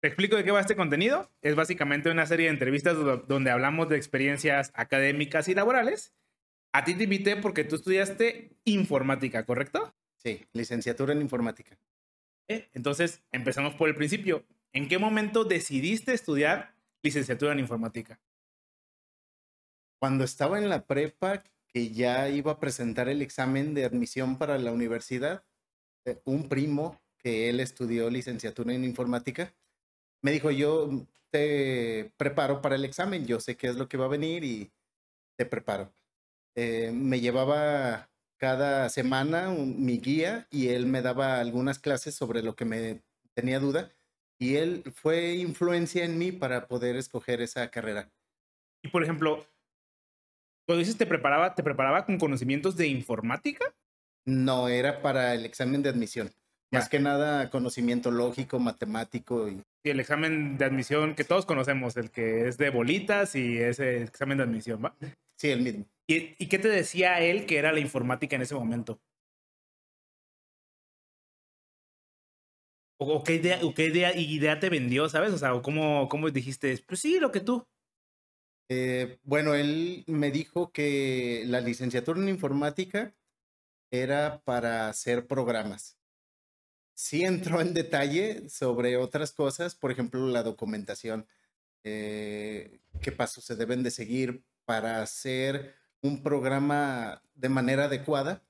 Te explico de qué va este contenido. Es básicamente una serie de entrevistas donde hablamos de experiencias académicas y laborales. A ti te invité porque tú estudiaste informática, ¿correcto? Sí, licenciatura en informática. Eh, entonces, empezamos por el principio. ¿En qué momento decidiste estudiar licenciatura en informática? Cuando estaba en la prepa, que ya iba a presentar el examen de admisión para la universidad, eh, un primo que él estudió licenciatura en informática, me dijo, yo te preparo para el examen, yo sé qué es lo que va a venir y te preparo. Eh, me llevaba cada semana mi guía y él me daba algunas clases sobre lo que me tenía duda y él fue influencia en mí para poder escoger esa carrera. Y por ejemplo, cuando dices te preparaba, ¿te preparaba con conocimientos de informática? No, era para el examen de admisión. Más que nada conocimiento lógico, matemático. Y... el examen de admisión que todos conocemos, el que es de bolitas y ese examen de admisión, ¿va? Sí, el mismo. ¿Y, ¿Y, qué te decía él que era la informática en ese momento? ¿O, qué, idea, o qué idea, idea, te vendió, sabes? O sea, ¿cómo, ¿cómo dijiste? Pues sí, lo que tú. Eh, bueno, él me dijo que la licenciatura en informática era para hacer programas. Sí entró en detalle sobre otras cosas, por ejemplo, la documentación, eh, qué pasos se deben de seguir para hacer un programa de manera adecuada,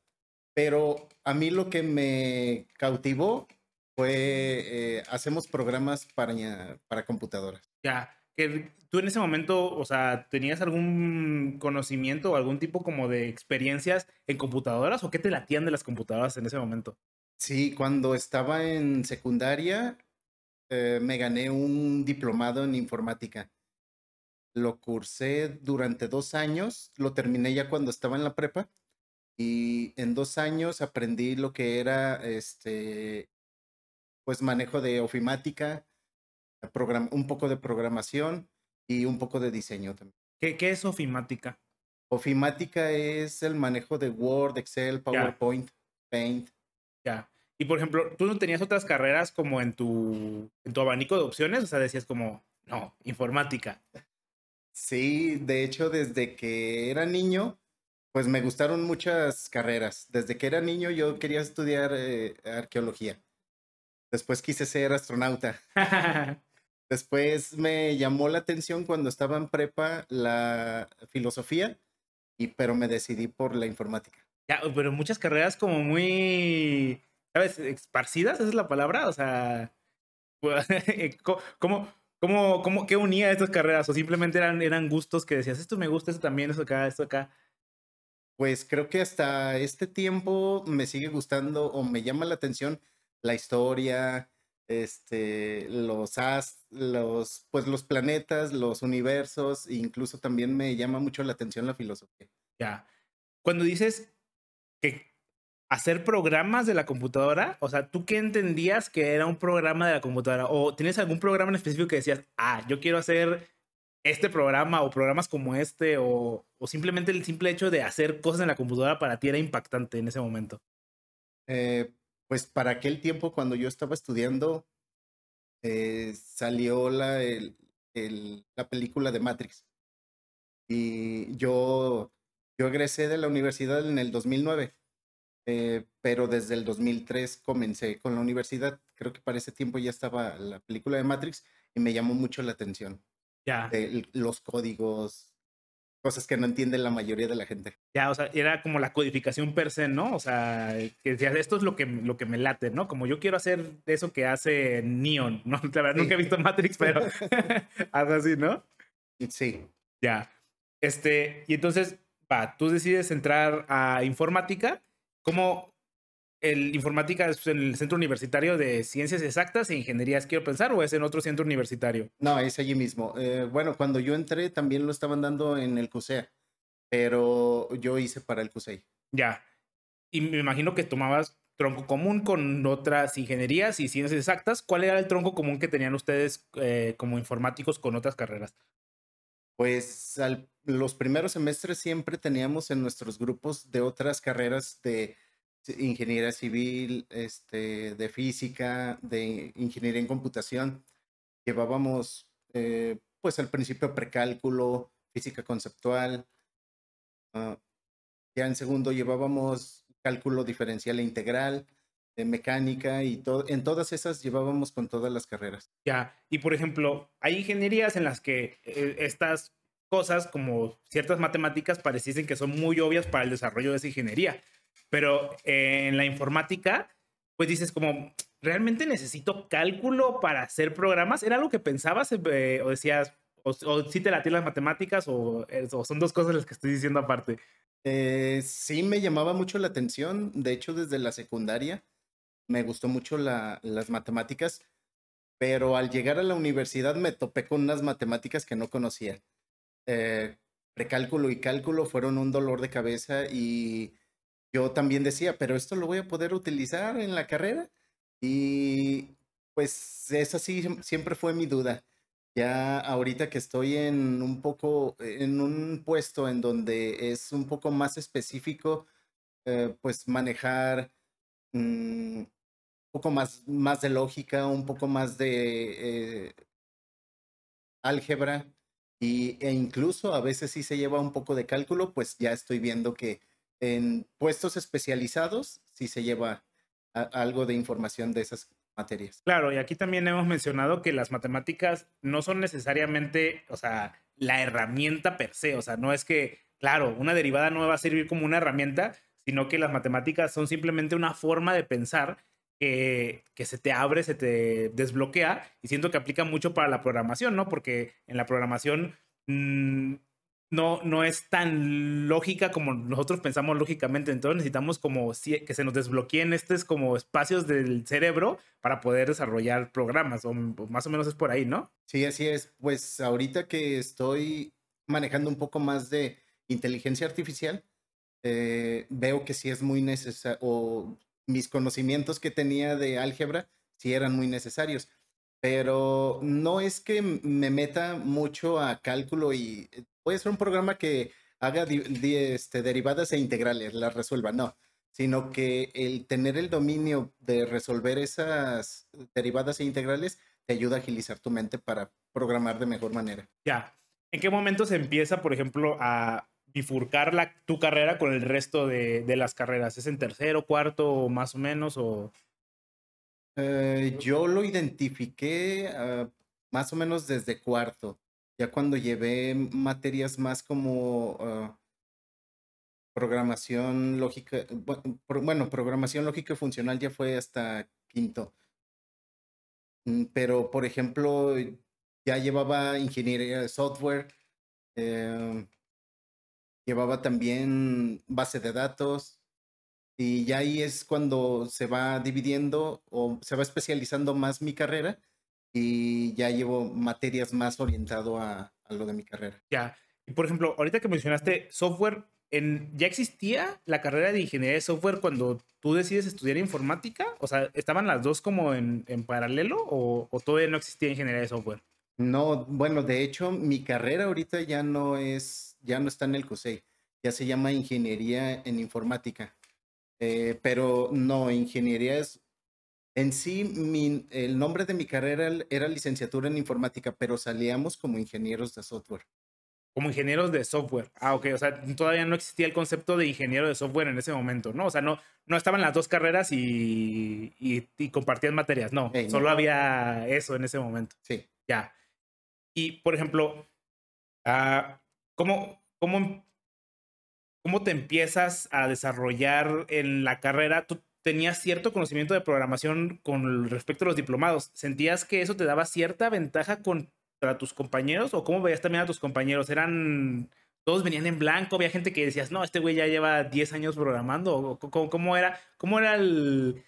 pero a mí lo que me cautivó fue, eh, hacemos programas para, para computadoras. Ya, que tú en ese momento, o sea, ¿tenías algún conocimiento o algún tipo como de experiencias en computadoras o qué te latían de las computadoras en ese momento? Sí, cuando estaba en secundaria eh, me gané un diplomado en informática. Lo cursé durante dos años, lo terminé ya cuando estaba en la prepa y en dos años aprendí lo que era este, pues manejo de ofimática, un poco de programación y un poco de diseño también. ¿Qué, qué es ofimática? Ofimática es el manejo de Word, Excel, PowerPoint, Paint. Ya. Y por ejemplo, ¿tú no tenías otras carreras como en tu, en tu abanico de opciones? O sea, decías como, no, informática. Sí, de hecho, desde que era niño, pues me gustaron muchas carreras. Desde que era niño yo quería estudiar eh, arqueología. Después quise ser astronauta. Después me llamó la atención cuando estaba en prepa la filosofía, y, pero me decidí por la informática. Ya, pero muchas carreras como muy, ¿sabes? Esparcidas, esa es la palabra. O sea, ¿cómo, cómo, cómo, qué unía estas carreras? ¿O simplemente eran, eran gustos que decías, esto me gusta, esto también, esto acá, esto acá? Pues creo que hasta este tiempo me sigue gustando o me llama la atención la historia, este, los as, los, pues los planetas, los universos, incluso también me llama mucho la atención la filosofía. Ya. Cuando dices que hacer programas de la computadora, o sea, ¿tú qué entendías que era un programa de la computadora? ¿O tienes algún programa en específico que decías, ah, yo quiero hacer este programa o programas como este, o, o simplemente el simple hecho de hacer cosas en la computadora para ti era impactante en ese momento? Eh, pues para aquel tiempo cuando yo estaba estudiando, eh, salió la, la película de Matrix. Y yo, yo egresé de la universidad en el 2009, eh, pero desde el 2003 comencé con la universidad. Creo que para ese tiempo ya estaba la película de Matrix y me llamó mucho la atención. Ya. los códigos, cosas que no entiende la mayoría de la gente. Ya, o sea, era como la codificación per se, ¿no? O sea, que decías, esto es lo que, lo que me late, ¿no? Como yo quiero hacer eso que hace Neon, ¿no? La verdad, nunca he visto Matrix, pero algo así, ¿no? Sí. Ya. Este, y entonces, va, tú decides entrar a informática. ¿Cómo, el informática es en el centro universitario de ciencias exactas e ingenierías, quiero pensar, o es en otro centro universitario? No, es allí mismo. Eh, bueno, cuando yo entré también lo estaban dando en el CUSEA, pero yo hice para el CUSEI. Ya. Y me imagino que tomabas tronco común con otras ingenierías y ciencias exactas. ¿Cuál era el tronco común que tenían ustedes eh, como informáticos con otras carreras? Pues los primeros semestres siempre teníamos en nuestros grupos de otras carreras de ingeniería civil, este, de física, de ingeniería en computación. llevábamos, eh, pues al principio precálculo, física conceptual. Ah, ya en segundo llevábamos cálculo diferencial e integral, de mecánica y todo. En todas esas llevábamos con todas las carreras. Ya, y por ejemplo, hay ingenierías en las que eh, estas cosas como ciertas matemáticas pareciesen que son muy obvias para el desarrollo de esa ingeniería, pero en la informática, pues dices como, ¿realmente necesito cálculo para hacer programas? ¿Era algo que pensabas eh, o decías, o, si te latían las matemáticas o, o, son dos cosas las que estoy diciendo aparte? Eh, sí, me llamaba mucho la atención. De hecho, desde la secundaria me gustó mucho la, las matemáticas, pero al llegar a la universidad me topé con unas matemáticas que no conocía. Eh, precálculo y cálculo fueron un dolor de cabeza y yo también decía, pero esto lo voy a poder utilizar en la carrera. Y pues esa sí siempre fue mi duda. Ya ahorita que estoy en un poco, en un puesto en donde es un poco más específico, eh, pues manejar mm, poco más, más de lógica, un poco más de eh, álgebra y, e incluso a veces sí se lleva un poco de cálculo, pues ya estoy viendo que en puestos especializados sí se lleva algo de información de esas materias. Claro, y aquí también hemos mencionado que las matemáticas no son necesariamente, o sea, la herramienta per se, o sea, no es que, claro, una derivada no va a servir como una herramienta, sino que las matemáticas son simplemente una forma de pensar que, se te abre, se te desbloquea, y siento que aplica mucho para la programación, ¿no? Porque en la programación mmm, no, no es tan lógica como nosotros pensamos lógicamente. Entonces necesitamos como que se nos desbloqueen estos como espacios del cerebro para poder desarrollar programas, o más o menos es por ahí, ¿no? Sí, así es. Pues ahorita que estoy manejando un poco más de inteligencia artificial, eh, veo que sí es muy necesario, o mis conocimientos que tenía de álgebra sí eran muy necesarios pero no es que me meta mucho a cálculo y eh, puede ser un programa que haga este, derivadas e integrales, las resuelva, no, sino que el tener el dominio de resolver esas derivadas e integrales te ayuda a agilizar tu mente para programar de mejor manera. Ya. ¿En qué momento se empieza, por ejemplo, a bifurcar la, tu carrera con el resto de, de las carreras? ¿Es en tercero, cuarto, más o menos? O... Eh, yo lo identifiqué ah, más o menos desde cuarto. Ya cuando llevé materias más como ah, programación lógica, bueno, programación lógica y funcional ya fue hasta quinto. Mm, pero, por ejemplo, ya llevaba ingeniería de software, em, llevaba también base de datos, y ya ahí es cuando se va dividiendo o se va especializando más mi carrera y ya llevo materias más orientado a, lo de mi carrera. Ya. Y por ejemplo, ahorita que mencionaste software, en, ¿ya existía la carrera de ingeniería de software cuando tú decides estudiar informática? O sea, ¿estaban las dos como en, en paralelo o, o, todavía no existía ingeniería de software? No, bueno, de hecho, mi carrera ahorita ya no es, ya no está en el CUSEI, ya se llama ingeniería en informática. Eh, pero no, ingeniería es en sí, el nombre de mi carrera era licenciatura en informática, pero salíamos como ingenieros de software. Como ingenieros de software. Ah, ok. O sea, todavía no existía el concepto de ingeniero de software en ese momento, ¿no? O sea, no, no estaban las dos carreras y, y, compartían materias. No, solo había eso en ese momento. Sí. Ya. Y, por ejemplo, uh, ¿cómo, cómo, ¿cómo te empiezas a desarrollar en la carrera? ¿Tú tenías cierto conocimiento de programación con respecto a los diplomados. ¿Sentías que eso te daba cierta ventaja contra tus compañeros? ¿O cómo veías también a tus compañeros? ¿Eran todos venían en blanco? ¿Había gente que decías, no, este güey ya lleva 10 años programando? ¿Cómo, era, cómo era el,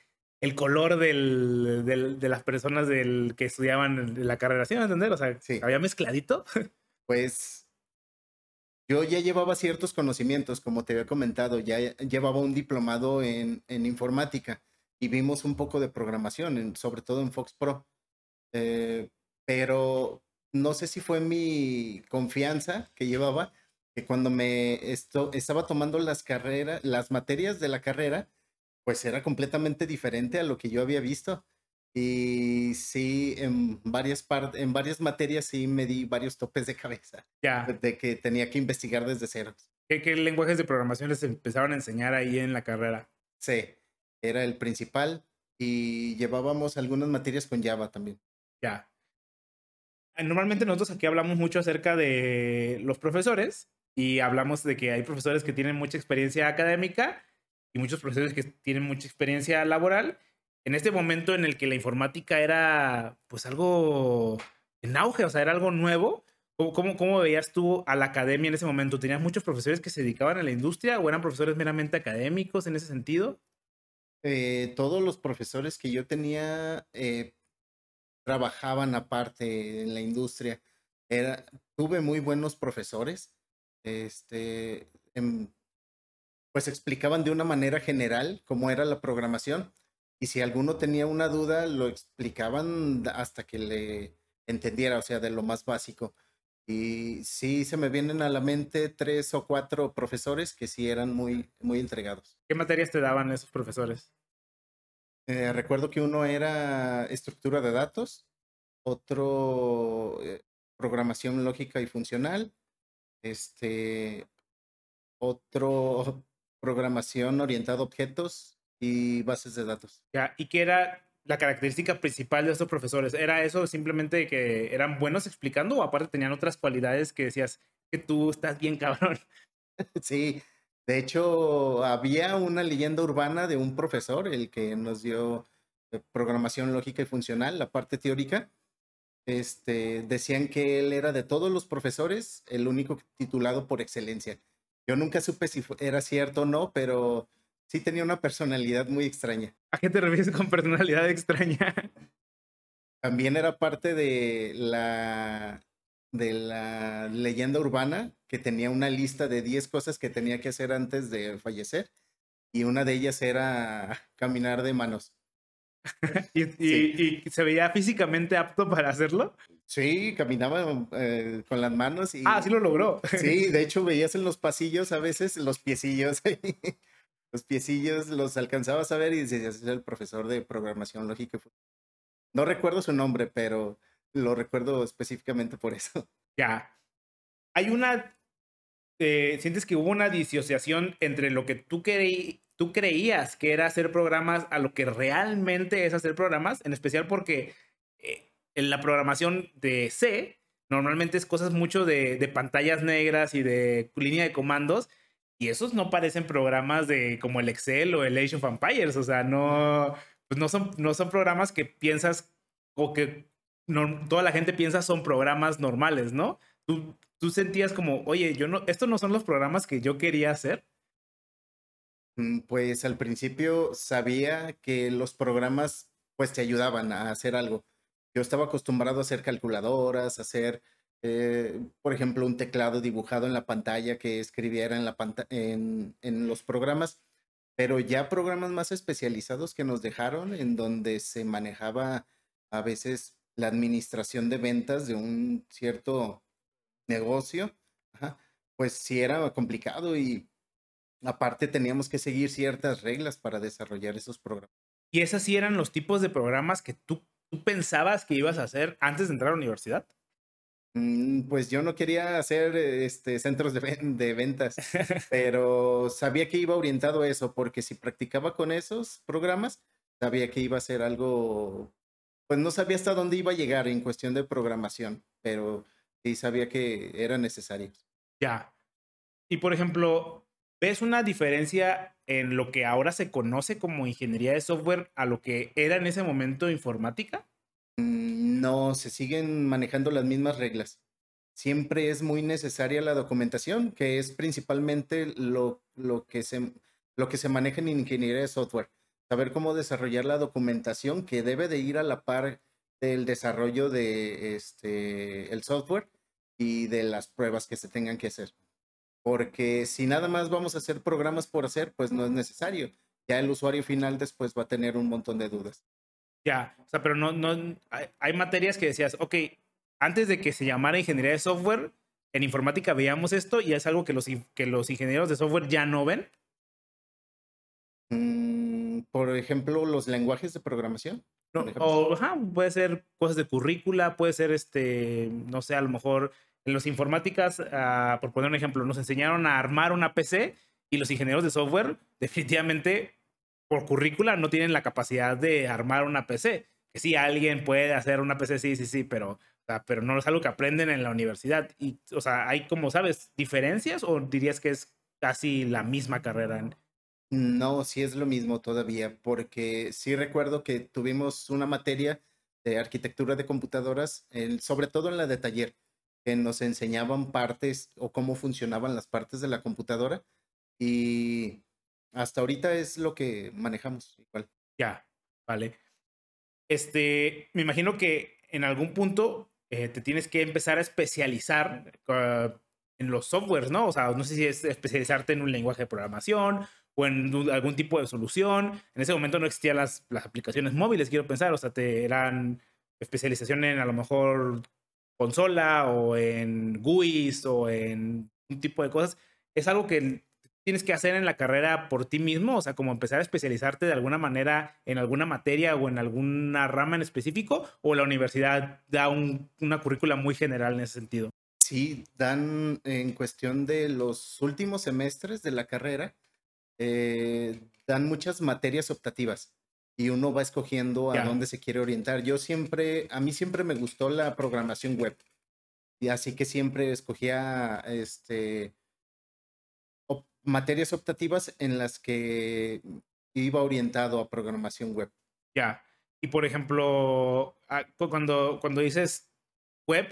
color de las personas del, que estudiaban la carrera? ¿Sí me entender? O sea, ¿había mezcladito? Pues yo ya llevaba ciertos conocimientos, como te había comentado, ya llevaba un diplomado en, informática y vimos un poco de programación, sobre todo en Fox Pro. Eh, pero no sé si fue mi confianza que llevaba, que cuando me esto, estaba tomando las carreras, las materias de la carrera, pues era completamente diferente a lo que yo había visto. Y sí, en varias, en varias materias sí me di varios topes de cabeza. Ya. De que tenía que investigar desde cero. ¿Qué, ¿Qué, lenguajes de programación les empezaron a enseñar ahí en la carrera? Sí, era el principal y llevábamos algunas materias con Java también. Ya. Normalmente nosotros aquí hablamos mucho acerca de los profesores y hablamos de que hay profesores que tienen mucha experiencia académica y muchos profesores que tienen mucha experiencia laboral. En este momento en el que la informática era pues algo en auge, o sea, era algo nuevo, ¿cómo, cómo, veías tú a la academia en ese momento? ¿Tenías muchos profesores que se dedicaban a la industria o eran profesores meramente académicos en ese sentido? Eh, todos los profesores que yo tenía eh, trabajaban aparte en la industria. Tuve muy buenos profesores. Este, em, pues explicaban de una manera general cómo era la programación y si alguno tenía una duda lo explicaban hasta que le entendiera, o sea, de lo más básico. Y sí se me vienen a la mente tres o cuatro profesores que sí eran muy, muy entregados. ¿Qué materias te daban esos profesores? Eh, recuerdo que uno era estructura de datos, otro eh, programación lógica y funcional, este, otro programación orientada a objetos y bases de datos. Ya, ¿y qué era la característica principal de estos profesores? ¿Era eso simplemente que eran buenos explicando o aparte tenían otras cualidades que decías que tú estás bien cabrón? Sí, de hecho había una leyenda urbana de un profesor, el que nos dio eh, programación lógica y funcional, la parte teórica. Este, decían que él era de todos los profesores el único titulado por excelencia. Yo nunca supe si era cierto o no, pero sí tenía una personalidad muy extraña. ¿A qué te refieres con personalidad extraña? También era parte de la, de la leyenda urbana que tenía una lista de 10 cosas que tenía que hacer antes de fallecer y una de ellas era caminar de manos. ¿Y, se veía físicamente apto para hacerlo? Sí, caminaba eh, con las manos y... Ah, sí lo logró. Sí, de hecho veías en los pasillos a veces los piecillos los piecillos los alcanzabas a ver y decías, es el profesor de programación lógica. No recuerdo su nombre, pero lo recuerdo específicamente por eso. Ya. Hay una... Eh, ¿Sientes que hubo una disociación entre lo que tú, creí, tú creías que era hacer programas a lo que realmente es hacer programas? En especial porque eh, en la programación de C normalmente es cosas mucho de, de pantallas negras y de línea de comandos y esos no parecen programas de como el Excel o el Age of. O sea, no, pues no, son, no son programas que piensas o que toda la gente piensa son programas normales, ¿no? Tú, tú sentías como, oye, yo no, estos no son los programas que yo quería hacer. Mm, pues al principio sabía que los programas pues te ayudaban a hacer algo. Yo estaba acostumbrado a hacer calculadoras, a hacer eh, por ejemplo, un teclado dibujado en la pantalla que escribiera en, la en, en los programas, pero ya programas más especializados que nos dejaron en donde se manejaba a veces la administración de ventas de un cierto negocio, pues sí era complicado y aparte teníamos que seguir ciertas reglas para desarrollar esos programas. ¿Y esos sí eran los tipos de programas que tú, tú pensabas que ibas a hacer antes de entrar a la universidad? Mm, pues yo no quería hacer este, centros de, de, ventas, pero sabía que iba orientado a eso, porque si practicaba con esos programas, sabía que iba a ser algo, pues no sabía hasta dónde iba a llegar en cuestión de programación, pero sí sabía que era necesario. Ya. Y por ejemplo, ¿ves una diferencia en lo que ahora se conoce como ingeniería de software a lo que era en ese momento informática? Mm, no, se siguen manejando las mismas reglas. Siempre es muy necesaria la documentación, que es principalmente lo, lo, que, se, lo que se maneja en ingeniería de software. Saber cómo desarrollar la documentación que debe de ir a la par del desarrollo de este, el software y de las pruebas que se tengan que hacer. Porque si nada más vamos a hacer programas por hacer, pues no es necesario. Ya el usuario final después va a tener un montón de dudas. Ya, o sea, pero no, no, hay, materias que decías, ok, antes de que se llamara ingeniería de software, en informática veíamos esto y es algo que los, que los ingenieros de software ya no ven. Mm, por ejemplo, los lenguajes de programación. No, o ajá, puede ser cosas de currícula, puede ser este, no sé, a lo mejor en los informáticas, ah, por poner un ejemplo, nos enseñaron a armar una PC y los ingenieros de software definitivamente por currícula no tienen la capacidad de armar una PC. Que sí, alguien puede hacer una PC, sí, sí, sí, pero, pero no es algo que aprenden en la universidad. Y, o sea, hay como, ¿sabes? ¿Diferencias o dirías que es casi la misma carrera? No, sí es lo mismo todavía, porque sí recuerdo que tuvimos una materia de arquitectura de computadoras, sobre todo en la de taller, que nos enseñaban partes o cómo funcionaban las partes de la computadora y hasta ahorita es lo que manejamos igual. Ya, vale. Este, me imagino que en algún punto eh, te tienes que empezar a especializar ah, en los softwares, ¿no? O sea, no sé si es especializarte en un lenguaje de programación o en algún tipo de solución. En ese momento no existían las, las aplicaciones móviles, quiero pensar, o sea, te eran especialización en a lo mejor consola o en GUIs o en un tipo de cosas. Es algo que tienes que hacer en la carrera por ti mismo? O sea, como empezar a especializarte de alguna manera en alguna materia o en alguna rama en específico, o la universidad da una currícula muy general en ese sentido. Sí, dan en cuestión de los últimos semestres de la carrera, eh, dan muchas materias optativas y uno va escogiendo a dónde se quiere orientar. Yo siempre, a mí siempre me gustó la programación web y así que siempre escogía este materias optativas en las que iba orientado a programación web. Ya. Y por ejemplo, ah, cuando, cuando dices web,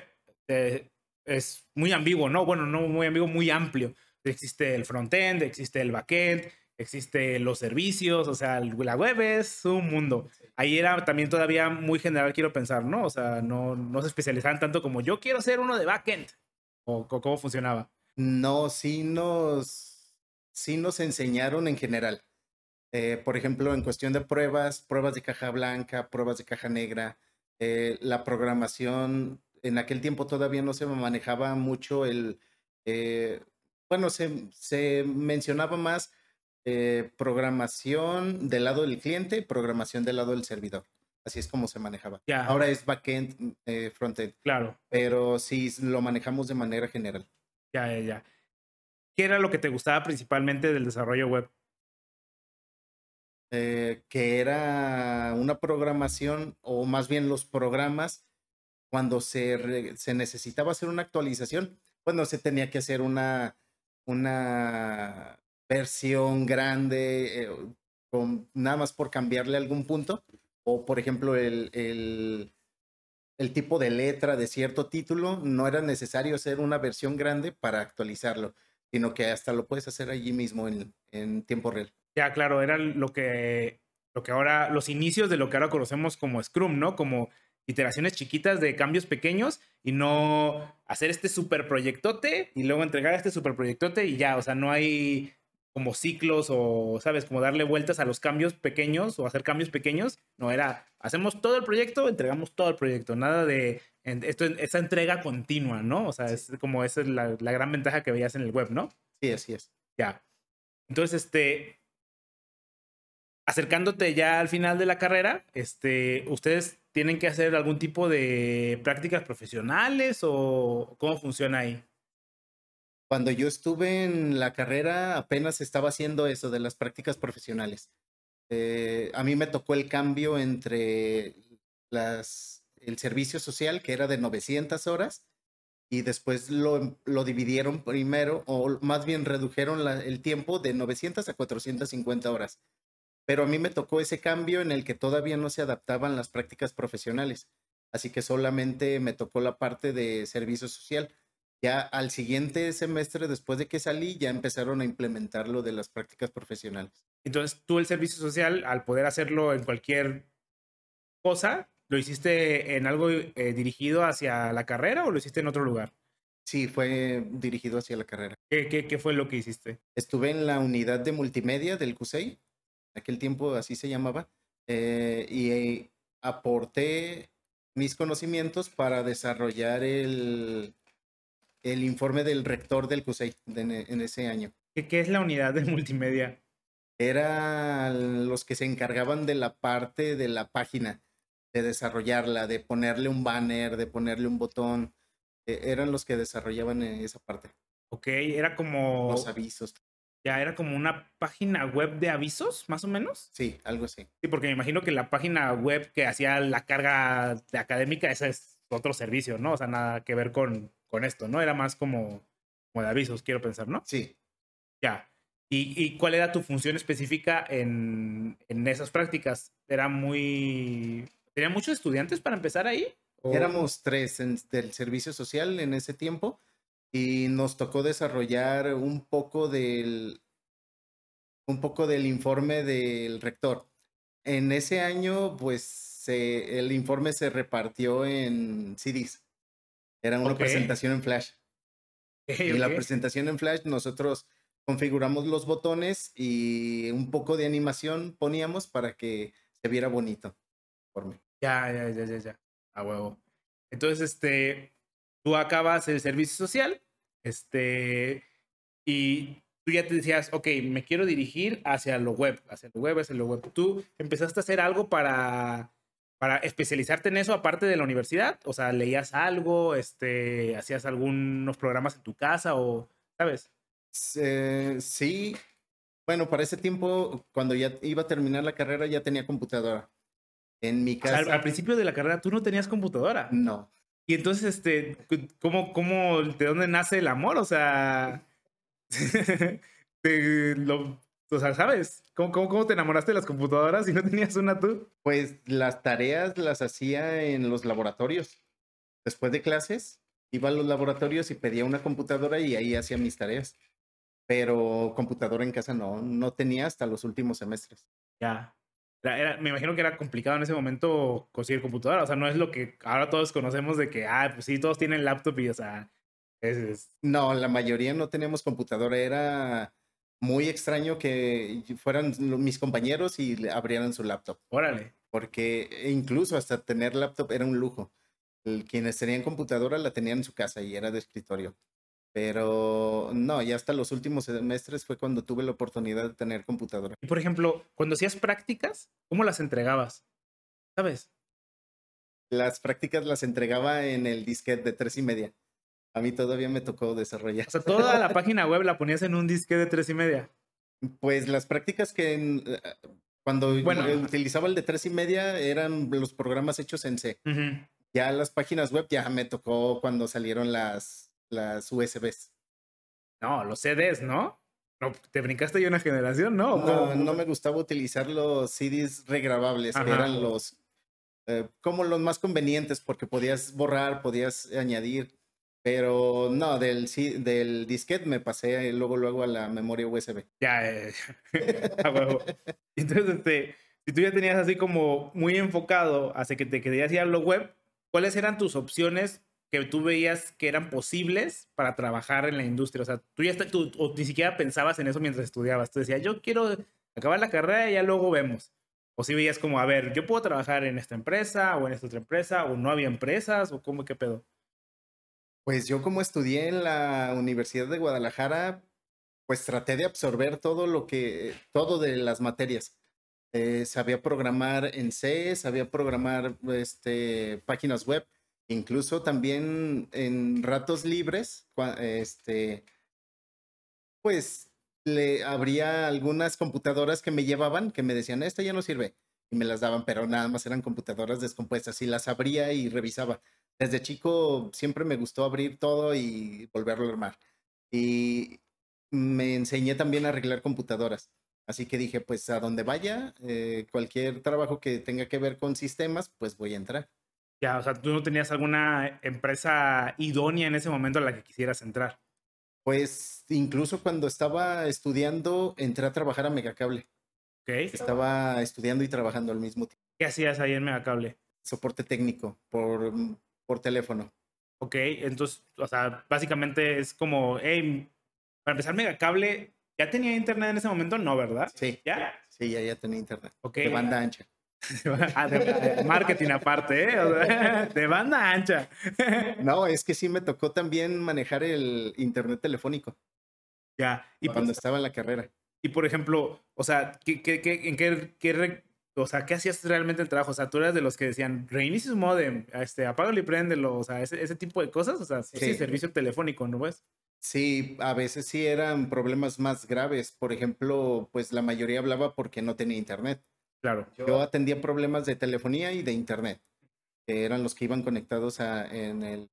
eh, es muy ambiguo, ¿no? Bueno, no muy ambiguo, muy amplio. Existe el frontend, existe el backend, existe los servicios, o sea, la web es un mundo. Ahí era también todavía muy general, quiero pensar, ¿no? O sea, no, no se especializaban tanto como yo quiero ser uno de backend. ¿O cómo funcionaba? No, sí nos sí nos enseñaron en general. Eh, por ejemplo, en cuestión de pruebas, pruebas de caja blanca, pruebas de caja negra, eh, la programación, en aquel tiempo todavía no se manejaba mucho el, eh, bueno, se, se, mencionaba más programación del lado del cliente, programación del lado del servidor. Así es como se manejaba. Ahora es backend, frontend. Claro. Pero sí lo manejamos de manera general. Ya, ya, ya. ¿Qué era lo que te gustaba principalmente del desarrollo web? Eh, que era una programación, o más bien los programas, cuando se, se necesitaba hacer una actualización, bueno, se tenía que hacer una, una versión grande, eh, con, nada más por cambiarle algún punto, o por ejemplo, el, el, el tipo de letra de cierto título, no era necesario hacer una versión grande para actualizarlo sino que hasta lo puedes hacer allí mismo en, en tiempo real. Ya, claro, era lo que, lo que ahora, los inicios de lo que ahora conocemos como Scrum, ¿no? Como iteraciones chiquitas de cambios pequeños y no hacer este super proyectote y luego entregar este super proyectote y ya, o sea, no hay como ciclos o, ¿sabes? Como darle vueltas a los cambios pequeños o hacer cambios pequeños. No, era, hacemos todo el proyecto, entregamos todo el proyecto, nada de esto, esa entrega continua, ¿no? O sea, es como esa es la, la, gran ventaja que veías en el web, ¿no? Sí, así es. Ya. Entonces, este, acercándote ya al final de la carrera, este, ¿ustedes tienen que hacer algún tipo de prácticas profesionales o cómo funciona ahí? Cuando yo estuve en la carrera, apenas estaba haciendo eso de las prácticas profesionales. Eh, a mí me tocó el cambio entre las el servicio social, que era de 900 horas, y después lo, lo dividieron primero, o más bien redujeron el tiempo de 900 a 450 horas. Pero a mí me tocó ese cambio en el que todavía no se adaptaban las prácticas profesionales. Así que solamente me tocó la parte de servicio social. Ya al siguiente semestre, después de que salí, ya empezaron a implementar lo de las prácticas profesionales. Entonces, tú el servicio social, al poder hacerlo en cualquier cosa, ¿Lo hiciste en algo eh, dirigido hacia la carrera o lo hiciste en otro lugar? Sí, fue dirigido hacia la carrera. ¿Qué, qué, fue lo que hiciste? Estuve en la unidad de multimedia del CUSEI, aquel tiempo así se llamaba, eh, y aporté mis conocimientos para desarrollar el, el informe del rector del CUSEI en ese año. ¿Qué, ¿Qué es la unidad de multimedia? eran los que se encargaban de la parte de la página, de desarrollarla, de ponerle un banner, de ponerle un botón. e- eran los que desarrollaban eh, esa parte, Ok, era como. los avisos. Ya era como una página web de avisos, más o menos. Sí, algo así. Sí, porque me imagino que la página web que hacía la carga de académica, ese es otro servicio, ¿no? O sea, nada que ver con, con esto, ¿no? Era más como, como de avisos, quiero pensar, ¿no? Sí, Ya. ¿Y, y cuál era tu función específica en, en esas prácticas? ¿Era muy... ¿Tenía muchos estudiantes para empezar ahí? ¿O- Éramos tres en- del servicio social en ese tiempo y nos tocó desarrollar un poco del un poco del informe del rector. En ese año, pues se- el informe se repartió en CDs. Era una presentación en Flash. Ok, Y la presentación en Flash, nosotros configuramos los botones y un poco de animación poníamos para que se viera bonito. Por mí. Ya, ya, ya, ya, ya. A huevo. Entonces, este, tú acabas el servicio social, este, y tú ya te decías, ok, me quiero dirigir hacia lo web, hacia lo web, hacia lo web. ¿Tú empezaste a hacer algo para, para especializarte en eso aparte de la universidad? O sea, ¿leías algo? Este, ¿Hacías algunos programas en tu casa o, sabes? Eh, sí, bueno, para ese tiempo, cuando ya iba a terminar la carrera, ya tenía computadora. En mi O sea, al, casa, al principio de la carrera tú no tenías computadora. no. Y entonces, este, ¿cómo, cómo, de dónde nace el amor? O sea, te lo- o sea, ¿sabes? ¿Cómo, cómo, cómo te enamoraste de las computadoras si no tenías una tú? Pues las tareas las hacía en los laboratorios. Después de clases, iba a los laboratorios y pedía una computadora y ahí hacía mis tareas. Pero computadora en casa no, no tenía hasta los últimos semestres. Ya. Era- era- me imagino que era complicado en ese momento conseguir computadora. O sea, no es lo que ahora todos conocemos de que, ah, pues sí, todos tienen laptop y, o sea, es, es- No, la mayoría no teníamos computadora. Era muy extraño que fueran mis compañeros y le abrieran su laptop. órale. porque incluso hasta tener laptop era un lujo. Quienes tenían computadora la tenían en su casa y era de escritorio. Pero no, ya hasta los últimos semestres fue cuando tuve la oportunidad de tener computadora. Y por ejemplo, cuando hacías prácticas, ¿cómo las entregabas? ¿Sabes? Las prácticas las entregaba en el disquete de tres y media. A mí todavía me tocó desarrollar. O sea, toda la página web la ponías en un disque de tres y media. Pues las prácticas que en- eh, cuando Bueno. utilizaba el de tres y media eran los programas hechos en C. Ya las páginas web ya me tocó cuando salieron las, las USBs. No, los CDs, ¿no? No, te brincaste ya una generación, ¿no? ¿O No, no me gustaba utilizar los CDs regrabables, que eran los eh, como los más convenientes porque podías borrar, podías añadir, pero no, del, del disquete me pasé luego luego a la memoria USB. Ya, eh, a huevo. Entonces, este, si tú ya tenías así como muy enfocado hacia que te querías ir a lo web, ¿cuáles eran tus opciones que tú veías que eran posibles para trabajar en la industria? O sea, tú ya está- tú, o ni siquiera pensabas en eso mientras estudiabas. Tú decías, yo quiero acabar la carrera y ya luego vemos. O si veías como, a ver, yo puedo trabajar en esta empresa o en esta otra empresa, o no había empresas, o cómo, qué pedo. Pues yo como estudié en la Universidad de Guadalajara, pues traté de absorber todo lo que, todo de las materias. Eh, sabía programar en C, sabía programar este, páginas web, incluso también en ratos libres, este, pues le habría algunas computadoras que me llevaban, que me decían, esta ya no sirve, y me las daban, pero nada más eran computadoras descompuestas, y las abría y revisaba. Desde chico siempre me gustó abrir todo y volverlo a armar. Y me enseñé también a arreglar computadoras. Así que dije, pues a donde vaya, eh, cualquier trabajo que tenga que ver con sistemas, pues voy a entrar. Ya, o sea, tú no tenías alguna empresa idónea en ese momento a la que quisieras entrar. Pues incluso cuando estaba estudiando, entré a trabajar a Megacable. ¿Ok? Estaba estudiando y trabajando al mismo tiempo. ¿Qué hacías ahí en Megacable? Soporte técnico por, por teléfono. Ok, entonces, o sea, básicamente es como, hey, para empezar, Megacable, ¿ya tenía internet en ese momento? No, ¿verdad? Sí, ¿Ya? sí, ya, ya tenía internet. Ok. De banda ancha. Ah, de- de marketing aparte, ¿eh? O sea, de banda ancha. No, es que sí me tocó también manejar el internet telefónico ya, y cuando pues, estaba en la carrera. Y por ejemplo, o sea, ¿qué, qué, qué, en qué, qué, o sea, ¿qué hacías realmente el trabajo? O sea, tú eras de los que decían, reinicia su modem, este, apágalo y préndelo, o sea, ese, ese tipo de cosas, o sea, sí, servicio telefónico, ¿no ves? Sí, a veces sí eran problemas más graves. Por ejemplo, pues la mayoría hablaba porque no tenía internet. Claro. Yo atendía problemas de telefonía y de internet. Que eran los que iban conectados a, en, el,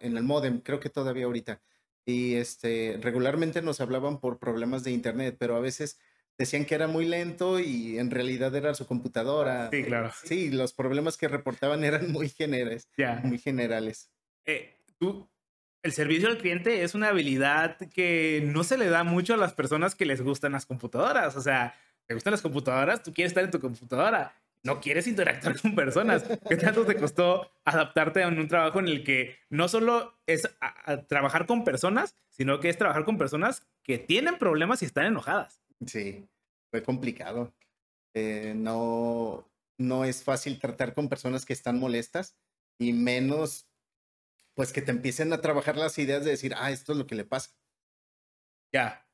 en el modem, creo que todavía ahorita. Y este, regularmente nos hablaban por problemas de internet, pero a veces decían que era muy lento y en realidad era su computadora. Sí, claro. Sí, los problemas que reportaban eran muy generales. Muy generales. Eh, tú, el servicio al cliente es una habilidad que no se le da mucho a las personas que les gustan las computadoras. O sea, te gustan las computadoras, tú quieres estar en tu computadora. No quieres interactuar con personas. ¿Qué tanto te costó adaptarte a un, trabajo en el que no solo es trabajar con personas, sino que es trabajar con personas que tienen problemas y están enojadas? Sí, fue complicado. Eh, no, no es fácil tratar con personas que están molestas y menos pues que te empiecen a trabajar las ideas de decir, ah, esto es lo que le pasa. Ya.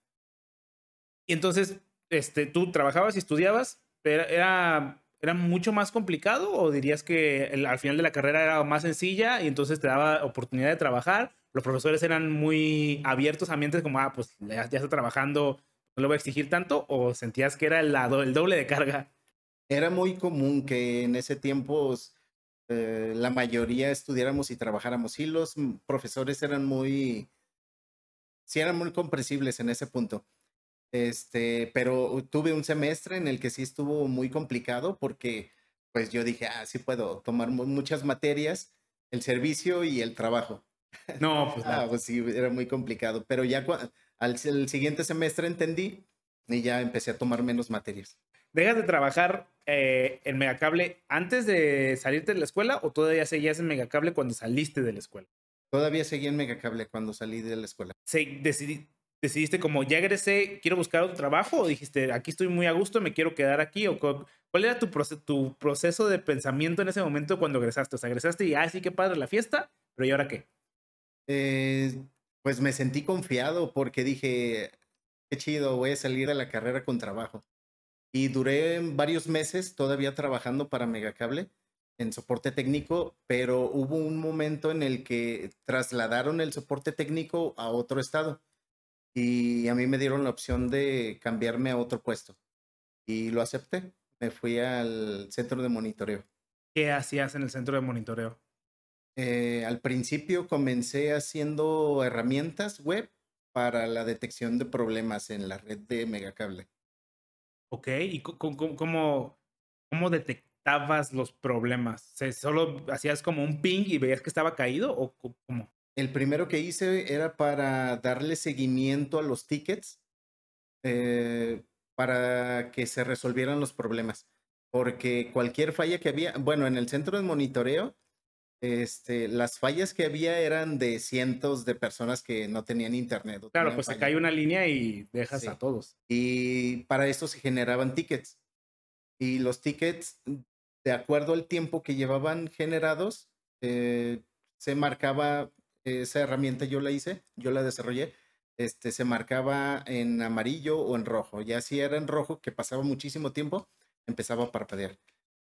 Y entonces, este, tú trabajabas y estudiabas, pero era, era mucho más complicado o dirías que al final de la carrera era más sencilla y entonces te daba oportunidad de trabajar. Los profesores eran muy abiertos a ambientes como, ah, pues ya, ya está trabajando, no le voy a exigir tanto, o sentías que era el, lado, el doble de carga? Era muy común que en ese tiempo eh, la mayoría estudiáramos y trabajáramos. Y los profesores eran muy, sí eran muy comprensibles en ese punto. Este, pero tuve un semestre en el que sí estuvo muy complicado porque pues yo dije, ah, sí puedo tomar muchas materias, el servicio y el trabajo. No, pues, ah, pues sí, era muy complicado. Pero ya al el siguiente semestre entendí y ya empecé a tomar menos materias. ¿Dejas de trabajar eh, en Megacable antes de salirte de la escuela o todavía seguías en Megacable cuando saliste de la escuela? Todavía seguía en Megacable cuando salí de la escuela. Sí, decidiste como ya egresé, quiero buscar otro trabajo o dijiste aquí estoy muy a gusto, me quiero quedar aquí o cuál era tu, tu proceso de pensamiento en ese momento cuando egresaste? O sea, egresaste y ah, sí, qué padre la fiesta, pero ¿y ahora qué? Eh, pues me sentí confiado porque dije, qué chido, voy a salir a la carrera con trabajo. Y duré varios meses todavía trabajando para Megacable en soporte técnico, pero hubo un momento en el que trasladaron el soporte técnico a otro estado y a mí me dieron la opción de cambiarme a otro puesto y lo acepté. Me fui al centro de monitoreo. ¿Qué hacías en el centro de monitoreo? Eh, al principio comencé haciendo herramientas web para la detección de problemas en la red de Megacable. Ok, ¿y cómo, cómo, detectabas los problemas? ¿Solo hacías como un ping y veías que estaba caído o cómo? El primero que hice era para darle seguimiento a los tickets eh, para que se resolvieran los problemas. Porque cualquier falla que había, bueno, en el centro de monitoreo este, las fallas que había eran de cientos de personas que no tenían internet. Claro, pues acá hay una línea y dejas a todos. Y para eso se generaban tickets. Y los tickets, de acuerdo al tiempo que llevaban generados, eh, se marcaba, esa herramienta yo la hice, yo la desarrollé, este, se marcaba en amarillo o en rojo. Ya si era en rojo, que pasaba muchísimo tiempo, empezaba a parpadear.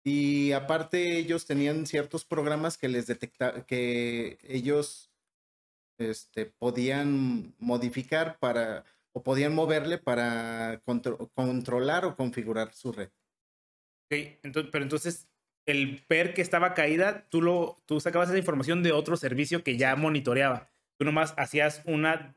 Y aparte ellos tenían ciertos programas que les detecta que ellos este, podían modificar para o podían moverle para controlar o configurar su red. Ok, entonces, pero entonces el PER que estaba caída, tú, lo, tú sacabas esa información de otro servicio que ya monitoreaba. Tú nomás hacías una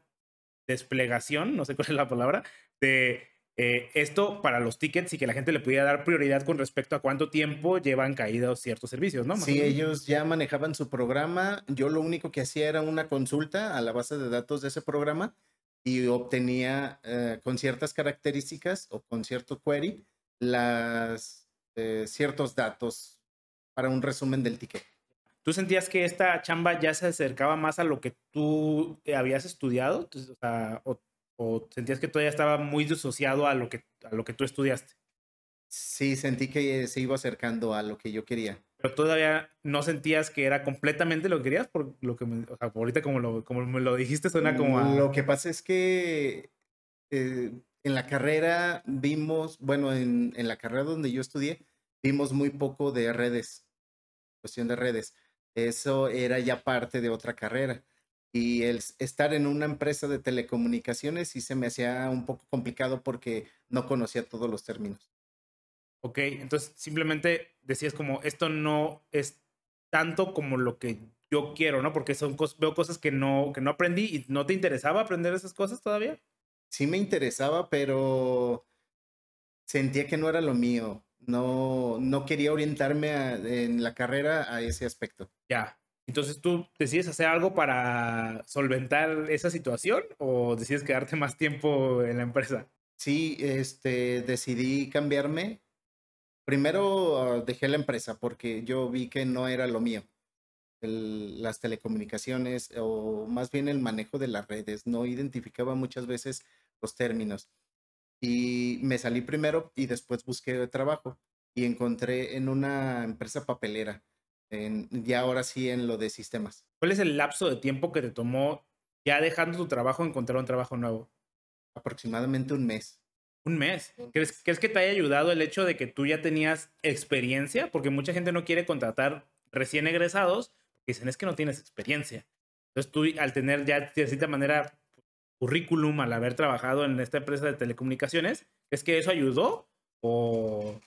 desplegación, no sé cuál es la palabra, de eh, esto para los tickets y que la gente le pudiera dar prioridad con respecto a cuánto tiempo llevan caídos ciertos servicios, ¿no? sí, ellos ya manejaban su programa. Yo lo único que hacía era una consulta a la base de datos de ese programa y obtenía eh, con ciertas características o con cierto query las eh, ciertos datos para un resumen del ticket. ¿Tú sentías que esta chamba ya se acercaba más a lo que tú habías estudiado? O sea, o ¿O sentías que todavía estaba muy disociado a lo que, a lo que tú estudiaste? Sí, sentí que se iba acercando a lo que yo quería. Pero todavía no sentías que era completamente lo que querías, por lo que me, o sea, ahorita como, lo, como me lo dijiste suena como Lo que pasa es que eh, en la carrera vimos, bueno, en, en, la carrera donde yo estudié, vimos muy poco de redes, cuestión de redes. Eso era ya parte de otra carrera. Y el estar en una empresa de telecomunicaciones sí se me hacía un poco complicado porque no conocía todos los términos. Ok, entonces simplemente decías como, esto no es tanto como lo que yo quiero, ¿no? Porque son veo cosas que no, que no aprendí y no te interesaba aprender esas cosas todavía. Sí me interesaba, pero sentía que no era lo mío. No, no quería orientarme en la carrera a ese aspecto. Ya. Entonces, ¿tú decides hacer algo para solventar esa situación o decides quedarte más tiempo en la empresa? Sí, este, decidí cambiarme. Primero ah, dejé la empresa porque yo vi que no era lo mío las telecomunicaciones o más bien el manejo de las redes. No identificaba muchas veces los términos. Y me salí primero y después busqué trabajo y encontré en una empresa papelera, en, ya ahora sí en lo de sistemas. ¿Cuál es el lapso de tiempo que te tomó ya dejando tu trabajo encontrar un trabajo nuevo? Aproximadamente un mes. Un mes. ¿Crees, ¿Crees que te haya ayudado el hecho de que tú ya tenías experiencia? Porque mucha gente no quiere contratar recién egresados dicen, es que no tienes experiencia. Entonces tú al tener ya de cierta manera currículum, al haber trabajado en esta empresa de telecomunicaciones, ¿es que eso ayudó o...?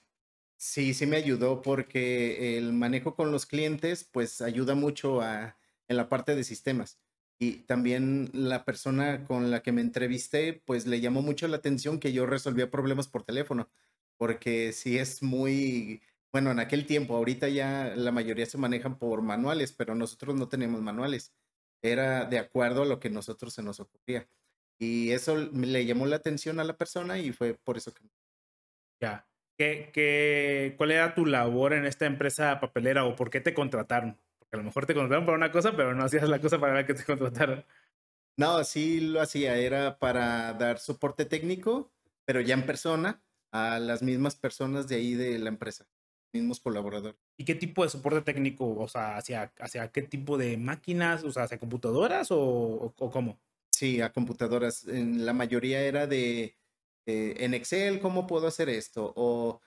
Sí, sí me ayudó porque el manejo con los clientes pues ayuda mucho a, en la parte de sistemas. Y también la persona con la que me entrevisté pues le llamó mucho la atención que yo resolvía problemas por teléfono, porque sí es muy bueno, en aquel tiempo, ahorita ya la mayoría se manejan por manuales, pero nosotros no tenemos manuales. Era de acuerdo a lo que nosotros se nos ocurría. Y eso le llamó la atención a la persona y fue por eso que... Ya. ¿Qué, qué, cuál era tu labor en esta empresa papelera o por qué te contrataron? Porque a lo mejor te contrataron para una cosa, pero no hacías la cosa para la que te contrataron. No, sí lo hacía. Era para dar soporte técnico, pero ya en persona, a las mismas personas de ahí de la empresa mismos colaboradores. ¿Y qué tipo de soporte técnico? O sea, ¿hacia, hacia qué tipo de máquinas? O sea, ¿hacia computadoras o, o, cómo? Sí, a computadoras. En la mayoría era de eh, en Excel, ¿cómo puedo hacer esto? O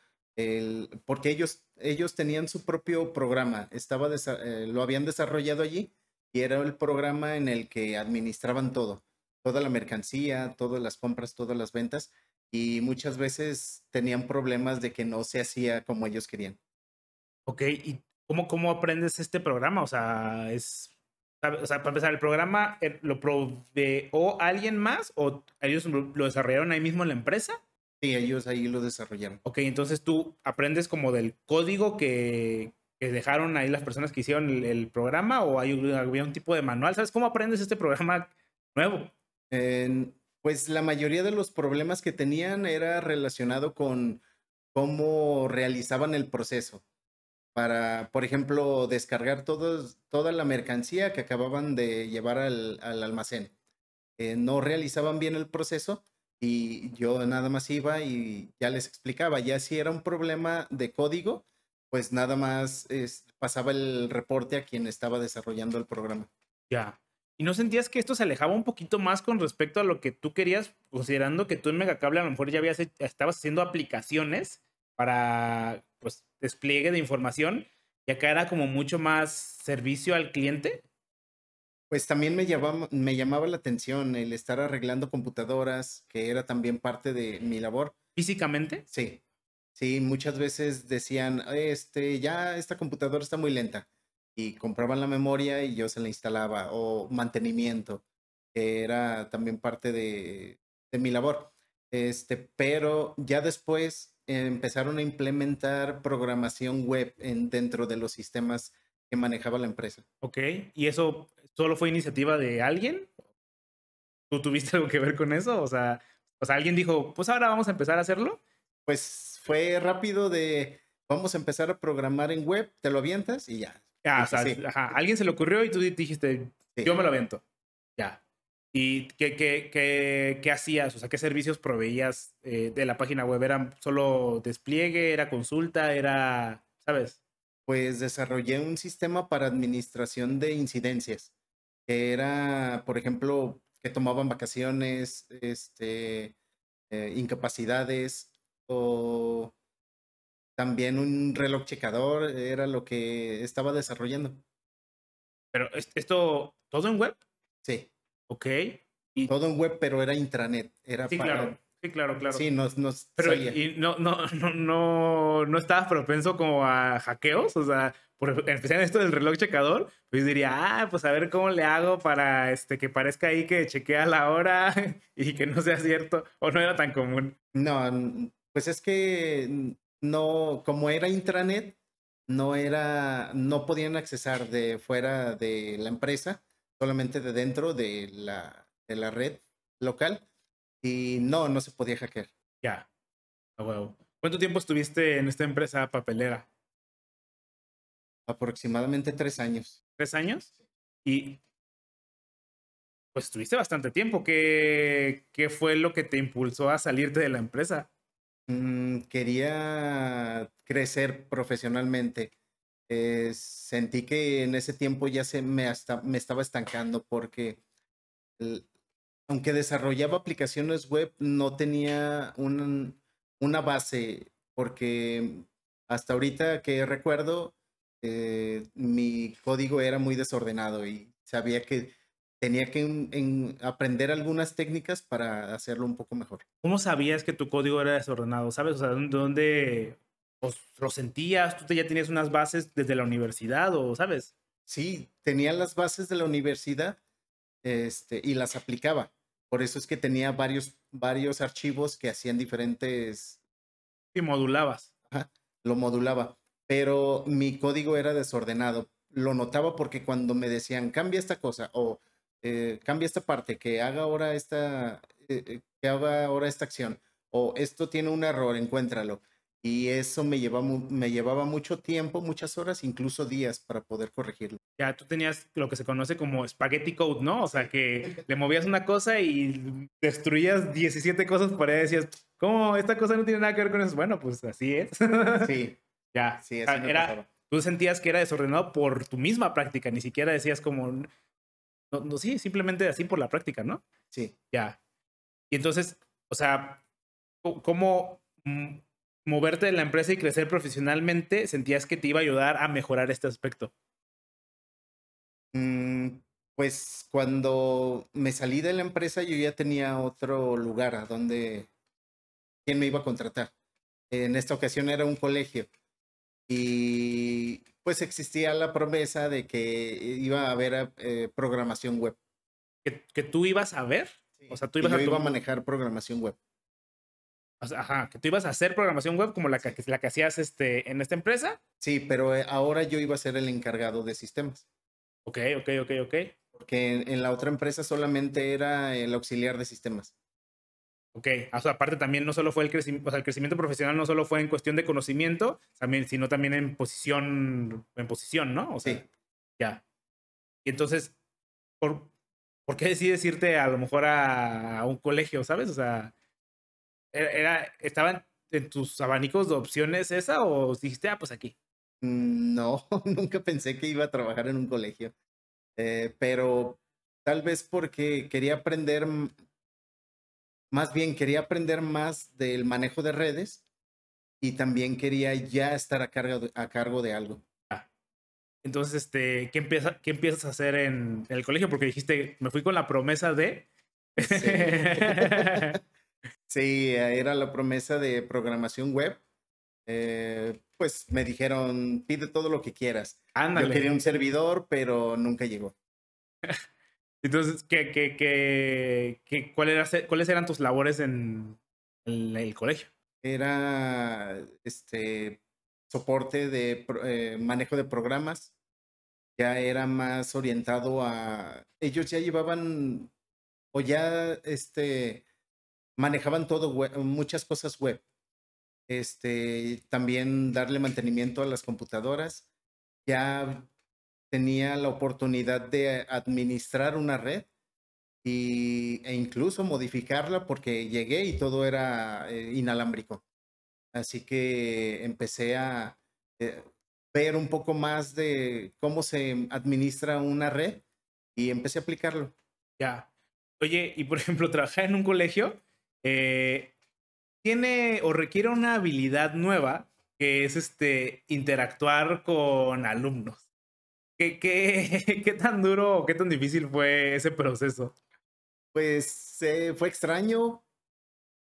porque ellos, ellos tenían su propio programa, estaba eh, lo habían desarrollado allí y era el programa en el que administraban todo, toda la mercancía, todas las compras, todas las ventas y muchas veces tenían problemas de que no se hacía como ellos querían. Ok, ¿y cómo, cómo aprendes este programa? O sea, es, o sea, para empezar, ¿el programa eh, lo proveó alguien más o ellos lo desarrollaron ahí mismo en la empresa? Sí, ellos ahí lo desarrollaron. Ok, entonces tú aprendes como del código que, que dejaron ahí las personas que hicieron el, el programa o hay, había un tipo de manual. ¿Sabes cómo aprendes este programa nuevo? Pues la mayoría de los problemas que tenían era relacionado con cómo realizaban el proceso. Para, por ejemplo, descargar toda la mercancía que acababan de llevar al, almacén. Eh, no realizaban bien el proceso y yo nada más iba y ya les explicaba. Ya si era un problema de código, pues nada más pasaba el reporte a quien estaba desarrollando el programa. Ya. ¿Y no sentías que esto se alejaba un poquito más con respecto a lo que tú querías, considerando que tú en Megacable a lo mejor ya habías, estabas haciendo aplicaciones para pues, despliegue de información y acá era como mucho más servicio al cliente? Pues también me llamaba, me llamaba la atención el estar arreglando computadoras, que era también parte de mi labor. ¿Físicamente? Sí, sí, muchas veces decían, este, ya esta computadora está muy lenta y compraban la memoria y yo se la instalaba o mantenimiento, que era también parte de, de mi labor. Este, pero ya después empezaron a implementar programación web en, dentro de los sistemas que manejaba la empresa. Ok, ¿y eso solo fue iniciativa de alguien? ¿Tú tuviste algo que ver con eso? O sea, o sea, alguien dijo, pues ahora vamos a empezar a hacerlo. Pues fue rápido de, vamos a empezar a programar en web, te lo avientas y ya, Ah, ajá. Alguien se le ocurrió y tú dijiste, yo me lo avento. Ya. ¿Y qué, qué, qué, qué, hacías? O sea, ¿qué servicios proveías eh, de la página web? ¿Era solo despliegue? ¿Era consulta? ¿Era, sabes? Pues desarrollé un sistema para administración de incidencias. Que era, por ejemplo, que tomaban vacaciones, este, eh, incapacidades o también un reloj checador era lo que estaba desarrollando. Pero esto, ¿todo en web? Sí. Ok. Y... Todo en web, pero era intranet. Era sí, claro. Sí, claro, claro. Sí, nos, nos Pero y no, no, no, no, no estabas propenso como a hackeos, o sea, por, en especial esto del reloj checador, pues diría, ah, pues a ver cómo le hago para este que parezca ahí que chequea la hora y que no sea cierto, o no era tan común. No, pues es que no, como era intranet, no era, no podían accesar de fuera de la empresa, solamente de dentro de la, de la red local y no, no se podía hackear. Ya. ¿Cuánto tiempo estuviste en esta empresa papelera? Aproximadamente tres años. ¿Tres años? Y pues estuviste bastante tiempo. ¿Qué, ¿Qué fue lo que te impulsó a salirte de la empresa? Mm, quería crecer profesionalmente. Eh, sentí que en ese tiempo ya se me, estaba estancando porque aunque desarrollaba aplicaciones web, no tenía una base, porque hasta ahorita que recuerdo, eh, mi código era muy desordenado y sabía que tenía que aprender algunas técnicas para hacerlo un poco mejor. ¿Cómo sabías que tu código era desordenado? ¿Sabes? O sea, ¿dónde lo sentías? ¿Tú ya tenías unas bases desde la universidad o sabes? Sí, tenía las bases de la universidad este, y las aplicaba. Por eso es que tenía varios, varios archivos que hacían diferentes... Y modulabas. lo modulaba, pero mi código era desordenado. Lo notaba porque cuando me decían, cambia esta cosa o eh, cambia esta parte, que haga ahora esta, eh, eh, que haga ahora esta acción, o esto tiene un error, encuéntralo. Y eso me llevaba, me llevaba mucho tiempo, muchas horas, incluso días para poder corregirlo. Ya tú tenías lo que se conoce como spaghetti code, ¿no? O sea, que le movías una cosa y destruías 17 cosas por ahí decías, ¿cómo? Esta cosa no tiene nada que ver con eso. Bueno, pues así es. Sí. ya. Sí, así era, Tú sentías que era desordenado por tu misma práctica, ni siquiera decías como, no, no, sí, simplemente así por la práctica, ¿no? Sí. Ya. Y entonces, o sea, ¿cómo mm, moverte de la empresa y crecer profesionalmente, sentías que te iba a ayudar a mejorar este aspecto? Mm, pues cuando me salí de la empresa yo ya tenía otro lugar a donde quién me iba a contratar. En esta ocasión era un colegio y pues existía la promesa de que iba a haber eh, programación web. ¿Que, tú ibas a ver? O sea, tú ibas yo a iba a manejar programación web ajá, que tú ibas a hacer programación web como la que, la que hacías este, en esta empresa. Sí, pero eh, ahora yo iba a ser el encargado de sistemas. Ok, ok, ok, ok. Porque en, la otra empresa solamente era el auxiliar de sistemas. Ok, o sea, aparte también no solo fue el crecimiento, o sea, el crecimiento profesional no solo fue en cuestión de conocimiento, también, sino también en posición, en posición, ¿no? O sea, sí. Ya. Y entonces, ¿por, ¿por qué decides irte a lo mejor a, a un colegio, sabes? O sea, era, ¿Estaban en tus abanicos de opciones esa o dijiste, ah, pues aquí? Mm, no, nunca pensé que iba a trabajar en un colegio. Eh, pero tal vez porque quería aprender, más bien quería aprender más del manejo de redes y también quería ya estar a cargo de, a cargo de algo. Ah. Entonces, este, ¿qué, empieza, ¿qué empiezas a hacer en, el colegio? Porque dijiste, me fui con la promesa de... Sí, era la promesa de programación web. Eh, pues me dijeron, pide todo lo que quieras. Yo quería un servidor, pero nunca llegó. Entonces, ¿qué, qué, qué, cuál era, ¿cuáles eran tus labores en, el colegio? Era este soporte de eh, manejo de programas. Ya era más orientado a. Ellos ya llevaban o ya este manejaban todo, muchas cosas web. Este, también darle mantenimiento a las computadoras. Ya tenía la oportunidad de administrar una red y, e incluso modificarla porque llegué y todo era eh, inalámbrico. Así que empecé a eh, ver un poco más de cómo se administra una red y empecé a aplicarlo. Ya. Oye, y por ejemplo, trabajar en un colegio, eh, tiene o requiere una habilidad nueva que es este interactuar con alumnos. ¿Qué, qué, qué tan duro o qué tan difícil fue ese proceso? Pues eh, fue extraño.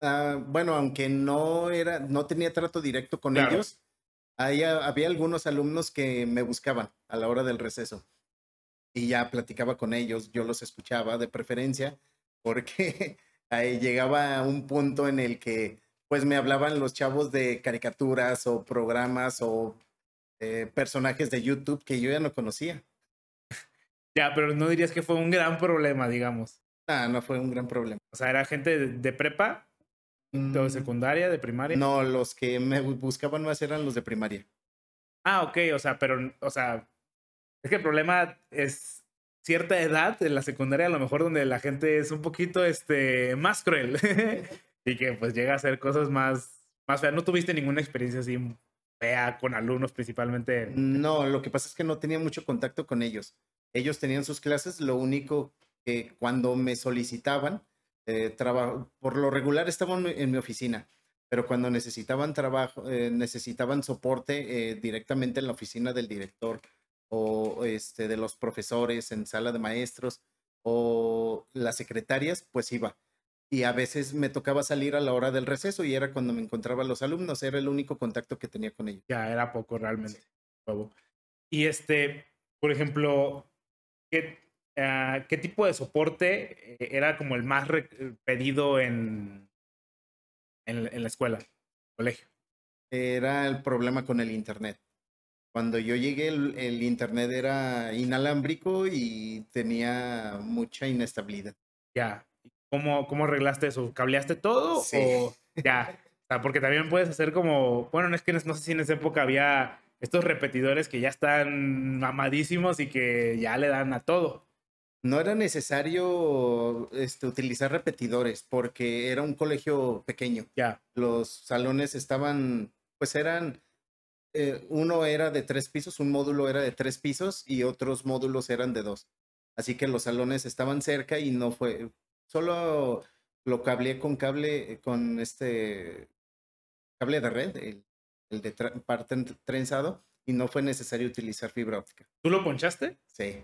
Ah, bueno, aunque no era, no tenía trato directo con Claro. ellos, ahí ha- había algunos alumnos que me buscaban a la hora del receso. Y ya platicaba con ellos, yo los escuchaba de preferencia, porque ahí llegaba un punto en el que pues me hablaban los chavos de caricaturas o programas o eh, personajes de YouTube que yo ya no conocía. Ya, pero no dirías que fue un gran problema, digamos. Ah, no fue un gran problema. O sea, era gente de, de prepa, de Mm, secundaria, de primaria. No, los que me bu- buscaban más eran los de primaria. Ah, ok, o sea, pero, o sea, es que el problema es cierta edad en la secundaria, a lo mejor donde la gente es un poquito, este, más cruel y que pues llega a hacer cosas más, más feas. ¿No tuviste ninguna experiencia así fea con alumnos principalmente? No, lo que pasa es que no tenía mucho contacto con ellos. Ellos tenían sus clases, lo único que cuando me solicitaban, eh, trabajo, por lo regular estaban en mi oficina, pero cuando necesitaban trabajo, eh, necesitaban soporte eh, directamente en la oficina del director o este, de los profesores en sala de maestros o las secretarias, pues iba. Y a veces me tocaba salir a la hora del receso y era cuando me encontraba los alumnos, era el único contacto que tenía con ellos. Ya era poco realmente. Y este, por ejemplo, ¿qué, ah, ¿qué tipo de soporte eh, era como el más re- pedido en, en, en la escuela, colegio? era el problema con el internet. Cuando yo llegué, el, el internet era inalámbrico y tenía mucha inestabilidad. Ya. ¿Cómo, ¿Cómo arreglaste eso? ¿Cableaste todo? Sí. O ya. O sea, porque también puedes hacer como. Bueno, no es que no sé si en esa época había estos repetidores que ya están mamadísimos y que ya le dan a todo. No era necesario este, utilizar repetidores porque era un colegio pequeño. Ya. Los salones estaban, pues eran, eh, uno era de tres pisos, un módulo era de tres pisos y otros módulos eran de dos. Así que los salones estaban cerca y no fue, solo lo cableé con cable, con este cable de red, el, el de parte en- trenzado, y no fue necesario utilizar fibra óptica. ¿Tú lo ponchaste? Sí,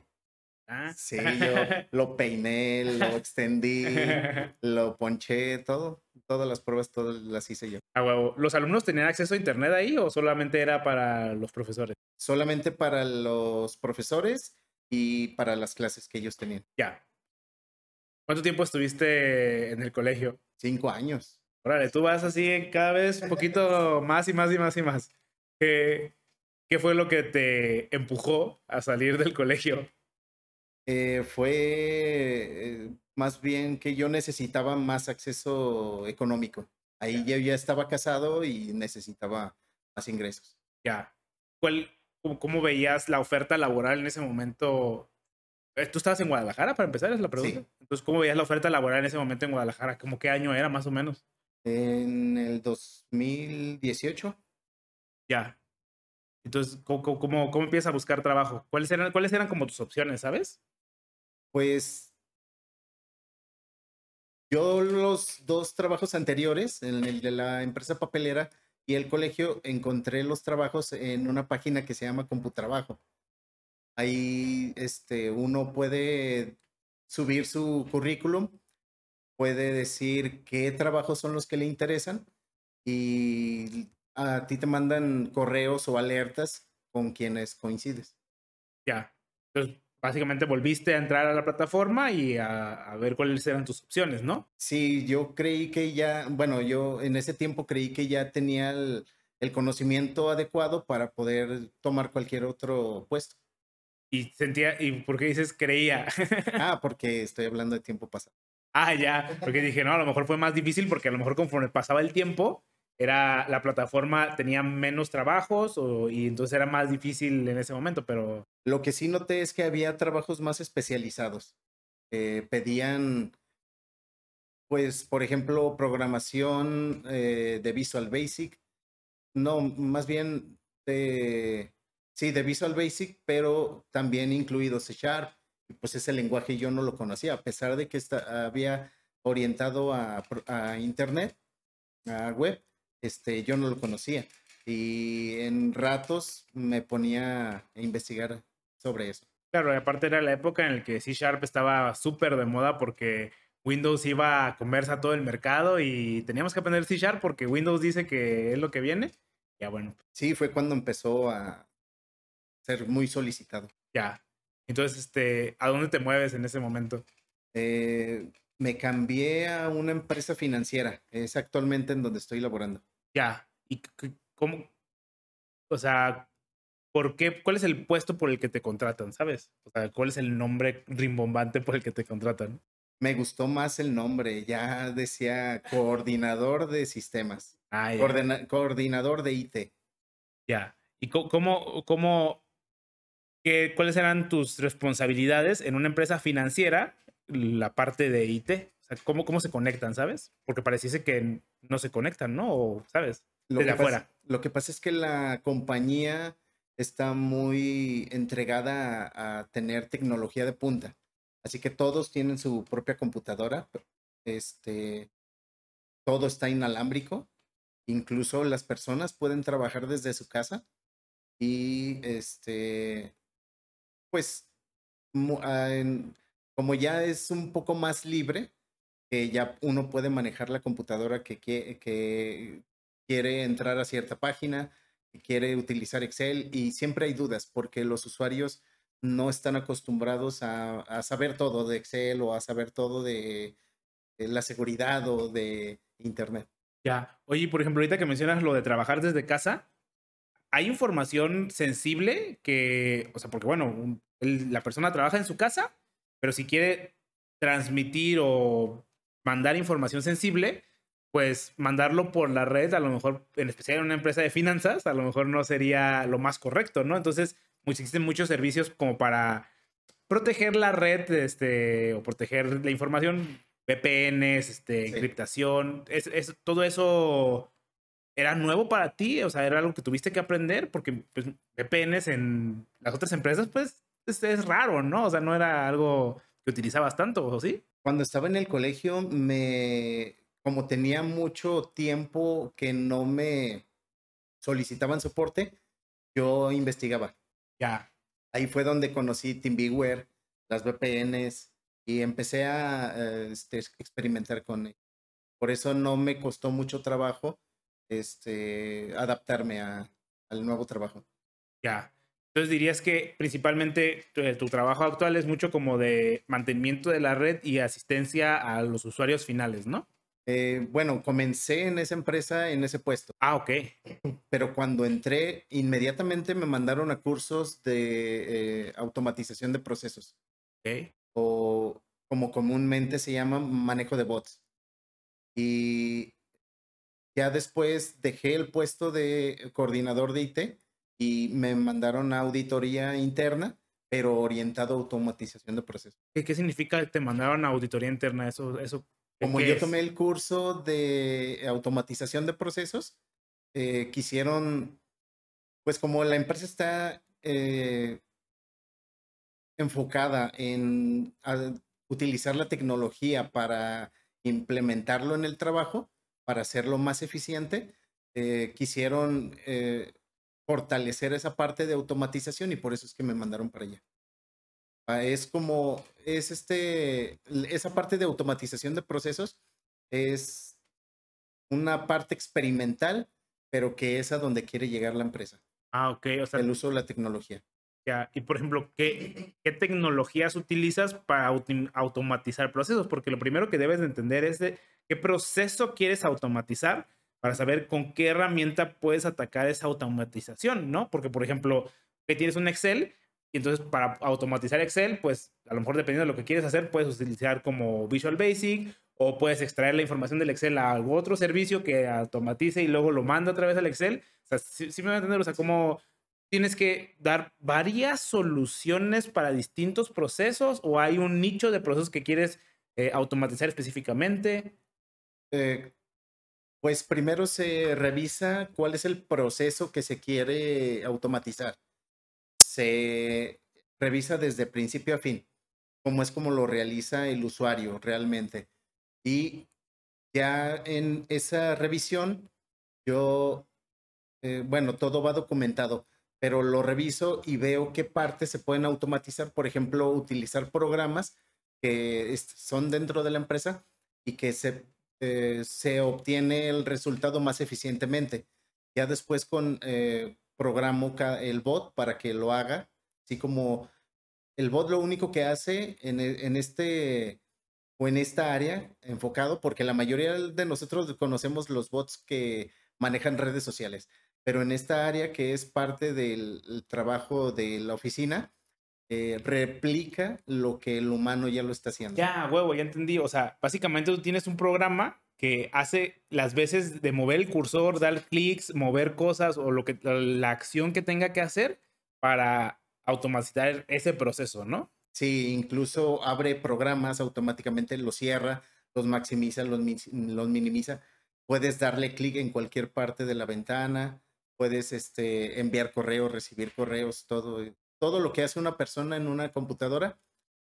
Ah. sí, yo lo peiné, lo extendí, lo ponché, todo, todas las pruebas, todas las hice yo. A huevo. ¿Los alumnos tenían acceso a internet ahí o solamente era para los profesores? Solamente para los profesores y para las clases que ellos tenían. Ya. ¿Cuánto tiempo estuviste en el colegio? Cinco años. Órale, tú vas así cada vez un poquito más y más y más y más. ¿Qué, qué fue lo que te empujó a salir del colegio? Eh, fue eh, más bien que yo necesitaba más acceso económico. Ahí yo ya estaba casado y necesitaba más ingresos. Ya. ¿Cuál, cómo, cómo veías la oferta laboral en ese momento? Eh, ¿Tú estabas en Guadalajara para empezar? Es la pregunta. Sí. Entonces, ¿cómo veías la oferta laboral en ese momento en Guadalajara? ¿Cómo qué año era más o menos? En el 2018, Ya. Entonces, ¿cómo, cómo, cómo- cómo empiezas a buscar trabajo? ¿Cuáles eran, ¿Cuáles eran como tus opciones, sabes? Pues yo los dos trabajos anteriores, en el de la empresa papelera y el colegio, encontré los trabajos en una página que se llama Computrabajo. Ahí este, uno puede subir su currículum, puede decir qué trabajos son los que le interesan y a ti te mandan correos o alertas con quienes coincides. Ya. Entonces, básicamente volviste a entrar a la plataforma y a, a ver cuáles eran tus opciones, ¿no? Sí, yo creí que ya, bueno, yo en ese tiempo creí que ya tenía el, el conocimiento adecuado para poder tomar cualquier otro puesto. Y sentía, ¿y por qué dices creía? Ah, porque estoy hablando de tiempo pasado. ah, ya, porque dije, no, a lo mejor fue más difícil porque a lo mejor conforme pasaba el tiempo, era la plataforma tenía menos trabajos o, y entonces era más difícil en ese momento, pero Lo que sí noté es que había trabajos más especializados. Eh, pedían, pues, por ejemplo, programación eh, de Visual Basic. No, más bien de, sí, de Visual Basic, pero también incluido C Sharp. Pues ese lenguaje yo no lo conocía, a pesar de que esta- había orientado a, a Internet. a web, este, yo no lo conocía. Y en ratos me ponía a investigar sobre eso. Claro, y aparte era la época en la que C Sharp estaba súper de moda porque Windows iba a comerse a todo el mercado y teníamos que aprender C Sharp porque Windows dice que es lo que viene. Ya bueno. Sí, fue cuando empezó a ser muy solicitado. Ya. Entonces, este, ¿a dónde te mueves en ese momento? Eh, me cambié a una empresa financiera. Es actualmente en donde estoy laborando. Ya. ¿Y cómo? O sea, ¿por qué? ¿Cuál es el puesto por el que te contratan? ¿Sabes? O sea, ¿cuál es el nombre rimbombante por el que te contratan? Me gustó más el nombre. Ya decía coordinador de sistemas. Ah, coordinador de IT. Ya. ¿Y cómo, cómo, qué, cuáles eran tus responsabilidades en una empresa financiera, la parte de IT? O sea, ¿cómo, ¿cómo se conectan, sabes? Porque pareciese que no se conectan, ¿no? O, ¿sabes? Lo Desde afuera. lo que pasa es que la compañía está muy entregada a, tener tecnología de punta. Así que todos tienen su propia computadora. Este, todo está inalámbrico. Incluso las personas pueden trabajar desde su casa y este, pues, ah, como ya es un poco más libre, que ya uno puede manejar la computadora que, que quiere entrar a cierta página, que quiere utilizar Excel y siempre hay dudas porque los usuarios no están acostumbrados a, saber todo de Excel o a saber todo de la seguridad o de Internet. Ya. Oye, por ejemplo, ahorita que mencionas lo de trabajar desde casa, hay información sensible que, o sea, porque bueno, la persona trabaja en su casa, pero si quiere transmitir o mandar información sensible, pues mandarlo por la red, a lo mejor, en especial en una empresa de finanzas, a lo mejor no sería lo más correcto, ¿no? Entonces, existen muchos servicios como para proteger la red, este, o proteger la información VPNs, este, encriptación, es, todo eso era nuevo para ti, o sea, era algo que tuviste que aprender, porque pues, VPNs en las otras empresas, pues es, raro, ¿no? O sea, no era algo que utilizabas tanto, ¿o sí? Cuando estaba en el colegio, me, como tenía mucho tiempo que no me solicitaban soporte, yo investigaba. Ya. Ahí fue donde conocí TeamViewer, las VPNs, y empecé a eh, este, experimentar con ello. Por eso no me costó mucho trabajo este, adaptarme a, al nuevo trabajo. Ya. Entonces dirías que principalmente tu, trabajo actual es mucho como de mantenimiento de la red y asistencia a los usuarios finales, ¿no? Eh, bueno, comencé en esa empresa, en ese puesto. Ah, ok. Pero cuando entré, inmediatamente me mandaron a cursos de eh, automatización de procesos. Ok o como comúnmente se llama, manejo de bots. Y ya después dejé el puesto de coordinador de IT y me mandaron a auditoría interna, pero orientado a automatización de procesos. ¿Qué, qué significa te mandaron a auditoría interna? Eso, eso Como yo tomé el curso de automatización de procesos, eh, quisieron, pues como la empresa está eh, enfocada en utilizar la tecnología para implementarlo en el trabajo, para hacerlo más eficiente, eh, quisieron eh, fortalecer esa parte de automatización y por eso es que me mandaron para allá. Ah, es como, es este, esa parte de automatización de procesos es una parte experimental, pero que es a donde quiere llegar la empresa. Ah, ok. O sea, el uso de la tecnología. Y por ejemplo, ¿qué, ¿qué, tecnologías utilizas para automatizar procesos? Porque lo primero que debes de entender es de qué proceso quieres automatizar para saber con qué herramienta puedes atacar esa automatización, ¿no? Porque, por ejemplo, que tienes un Excel y entonces para automatizar Excel, pues a lo mejor dependiendo de lo que quieres hacer, puedes utilizar como Visual Basic o puedes extraer la información del Excel a algún otro servicio que automatice y luego lo manda a través del Excel. O sea, sí, me va a entender, o sea, cómo tienes que dar varias soluciones para distintos procesos o hay un nicho de procesos que quieres eh, automatizar específicamente? Eh, pues primero se revisa cuál es el proceso que se quiere automatizar. Se revisa desde principio a fin, cómo es como lo realiza el usuario realmente. Y Ya en esa revisión, yo, eh, bueno, todo va documentado, pero lo reviso y veo qué partes se pueden automatizar, por ejemplo, utilizar programas que son dentro de la empresa y que se, eh, se obtiene el resultado más eficientemente. Ya después con eh, programo el bot para que lo haga, así como el bot lo único que hace en, e, en este o en esta área enfocado, porque la mayoría de nosotros conocemos los bots que manejan redes sociales, pero en esta área que es parte del trabajo de la oficina, eh, replica lo que el humano ya lo está haciendo. Ya, huevo, ya entendí. O sea, básicamente tú tienes un programa que hace las veces de mover el cursor, dar clics, mover cosas o lo que la acción que tenga que hacer para automatizar ese proceso, ¿no? Sí, incluso abre programas automáticamente, los cierra, los maximiza, los, los minimiza. Puedes darle clic en cualquier parte de la ventana, puedes este, enviar correos, recibir correos, todo, todo lo que hace una persona en una computadora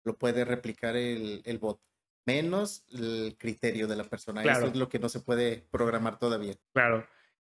lo puede replicar el, el bot, menos el criterio de la persona. Eso es lo que no se puede programar todavía. Claro.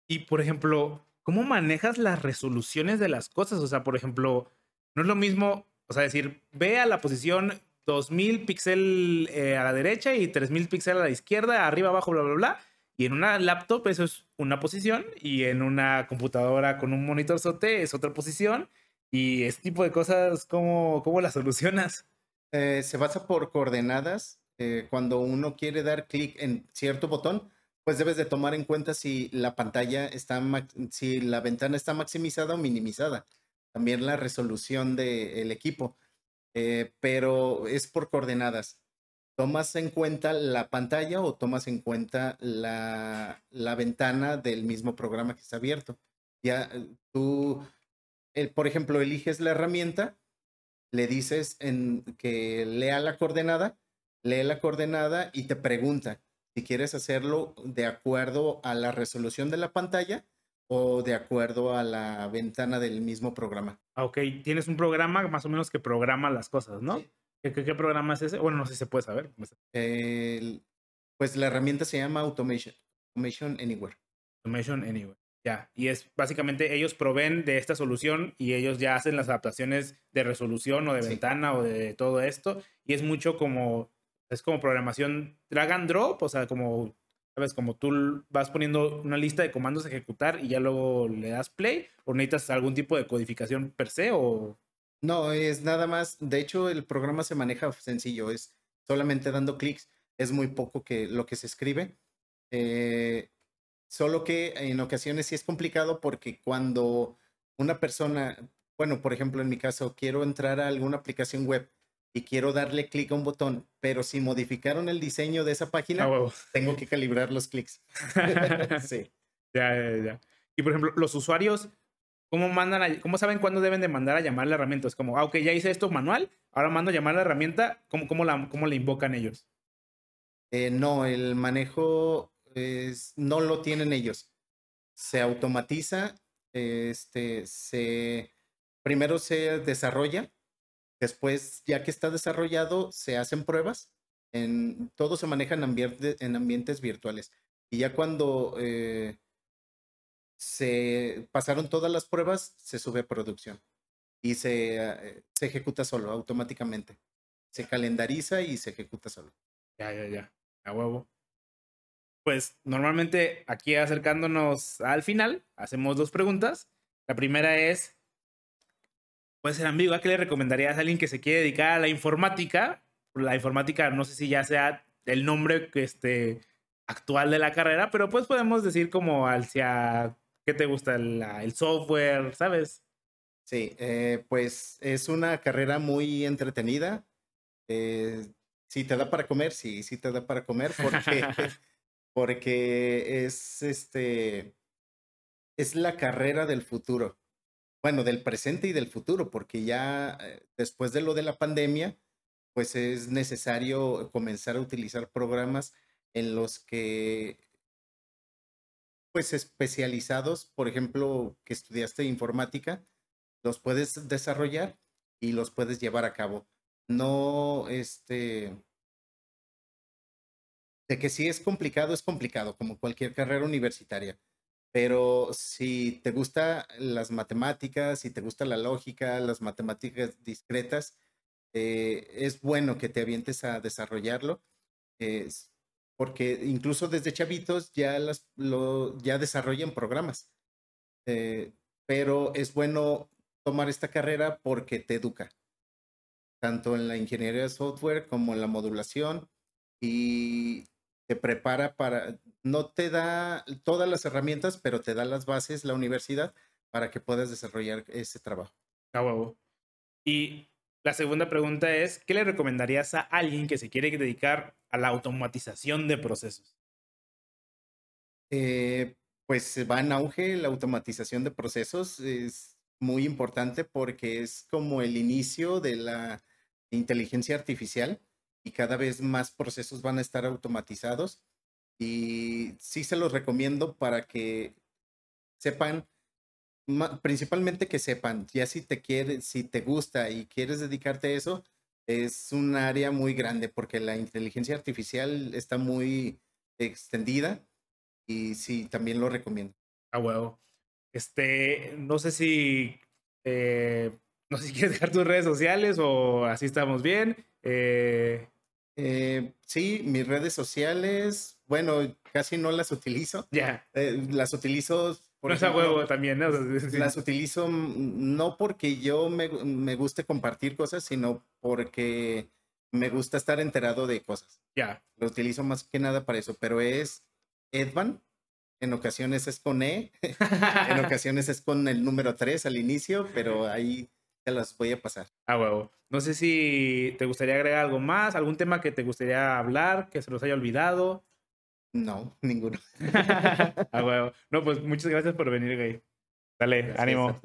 Y por ejemplo, ¿cómo manejas las resoluciones de las cosas? O sea, por ejemplo, no es lo mismo, o sea, decir, ve a la posición 2000 píxeles eh, a la derecha y 3000 píxeles a la izquierda, arriba, abajo, bla, bla, bla. Y en una laptop eso es una posición y en una computadora con un monitor sote es otra posición. Y este tipo de cosas, ¿cómo, cómo las solucionas? Eh, se basa por coordenadas. Eh, cuando uno quiere dar clic en cierto botón, pues debes de tomar en cuenta si la pantalla está, si la ventana está maximizada o minimizada también la resolución del equipo, eh, pero es por coordenadas. ¿Tomas en cuenta la pantalla o tomas en cuenta la, la ventana del mismo programa que está abierto? Ya eh, tú, por ejemplo, eliges la herramienta, le dices en, que lea la coordenada, lee la coordenada y te pregunta si quieres hacerlo de acuerdo a la resolución de la pantalla o de acuerdo a la ventana del mismo programa. Ah, ok, tienes un programa más o menos que programa las cosas, ¿no? ¿Qué, programa es ese? Bueno, no sé si se puede saber. pues la herramienta se llama Automation, Automation Anywhere. Automation Anywhere. Ya, y es básicamente ellos proveen de esta solución y ellos ya hacen las adaptaciones de resolución o de ventana o de todo esto. Y es mucho como, es como programación drag and drop, o sea, como ¿Sabes? Como tú vas poniendo una lista de comandos a ejecutar y ya luego le das play, o necesitas algún tipo de codificación per se, o. No, es nada más. De hecho, el programa se maneja sencillo, es solamente dando clics. Es muy poco que lo que se escribe. Eh, solo que en ocasiones sí es complicado porque cuando una persona, bueno, por ejemplo, en mi caso, quiero entrar a alguna aplicación web y quiero darle clic a un botón, pero si modificaron el diseño de esa página, ah, tengo que calibrar los clics. sí. Ya, ya, ya. Y por ejemplo, los usuarios, ¿cómo mandan a, cómo saben cuándo deben de mandar a llamar la herramienta? Es como, ah, ok, ya hice esto manual, ahora mando a llamar la herramienta, ¿cómo, cómo, la, cómo la invocan ellos? Eh, no, el manejo no lo tienen ellos. Se automatiza, este, se, primero se desarrolla Después, ya que está desarrollado, se hacen pruebas. En, todo se maneja en, en ambientes virtuales. Y ya cuando eh, se pasaron todas las pruebas, se sube a producción. Y se, eh, se ejecuta solo, automáticamente. Se calendariza y se ejecuta solo. Ya, ya, ya. A huevo. Pues normalmente aquí acercándonos al final, hacemos dos preguntas. La primera es, puede ser ambigua. ¿Qué le recomendarías a alguien que se quiere dedicar a la informática? La informática, no sé si ya sea el nombre que este, actual de la carrera, pero pues podemos decir como hacia qué te gusta el, software, ¿sabes? Sí, eh, pues es una carrera muy entretenida. Eh, si te da para comer, sí, sí te da para comer, porque, porque es este es la carrera del futuro bueno, del presente y del futuro, porque ya eh, después de lo de la pandemia, pues es necesario comenzar a utilizar programas en los que, pues especializados, por ejemplo, que estudiaste informática, los puedes desarrollar y los puedes llevar a cabo. No, este, De que sí es complicado, es complicado, como cualquier carrera universitaria. Pero si te gusta las matemáticas, si te gusta la lógica, las matemáticas discretas, eh, es bueno que te avientes a desarrollarlo. Es porque incluso desde chavitos ya, las, ya desarrollan programas. Eh, pero es bueno tomar esta carrera porque te educa, tanto en la ingeniería de software como en la modulación y te prepara para, no te da todas las herramientas, pero te da las bases la universidad para que puedas desarrollar ese trabajo. A huevo. Y la segunda pregunta es, ¿qué le recomendarías a alguien que se quiere dedicar a la automatización de procesos? Eh, pues va en auge la automatización de procesos. Es muy importante porque es como el inicio de la inteligencia artificial y cada vez más procesos van a estar automatizados. Y sí se los recomiendo para que sepan, principalmente que sepan, ya si te quieres, si te gusta y quieres dedicarte a eso, es un área muy grande porque la inteligencia artificial está muy extendida y sí, también lo recomiendo. Ah, huevo. Este, no sé si, eh, no sé si quieres dejar tus redes sociales o así estamos bien. Eh, eh, sí, mis redes sociales, bueno, casi no las utilizo. Ya. Eh, las utilizo. Por no huevo también, ¿no? Las utilizo no porque yo me, me, guste compartir cosas, sino porque me gusta estar enterado de cosas. Ya. Lo utilizo más que nada para eso, pero es Edvan. En ocasiones es con E, en ocasiones es con el número 3 al inicio, pero ahí te las voy a pasar. Ah, huevo. No sé si te gustaría agregar algo más, algún tema que te gustaría hablar, que se los haya olvidado. No, ninguno. ah, huevo. No, pues muchas gracias por venir, güey. Dale, ánimo.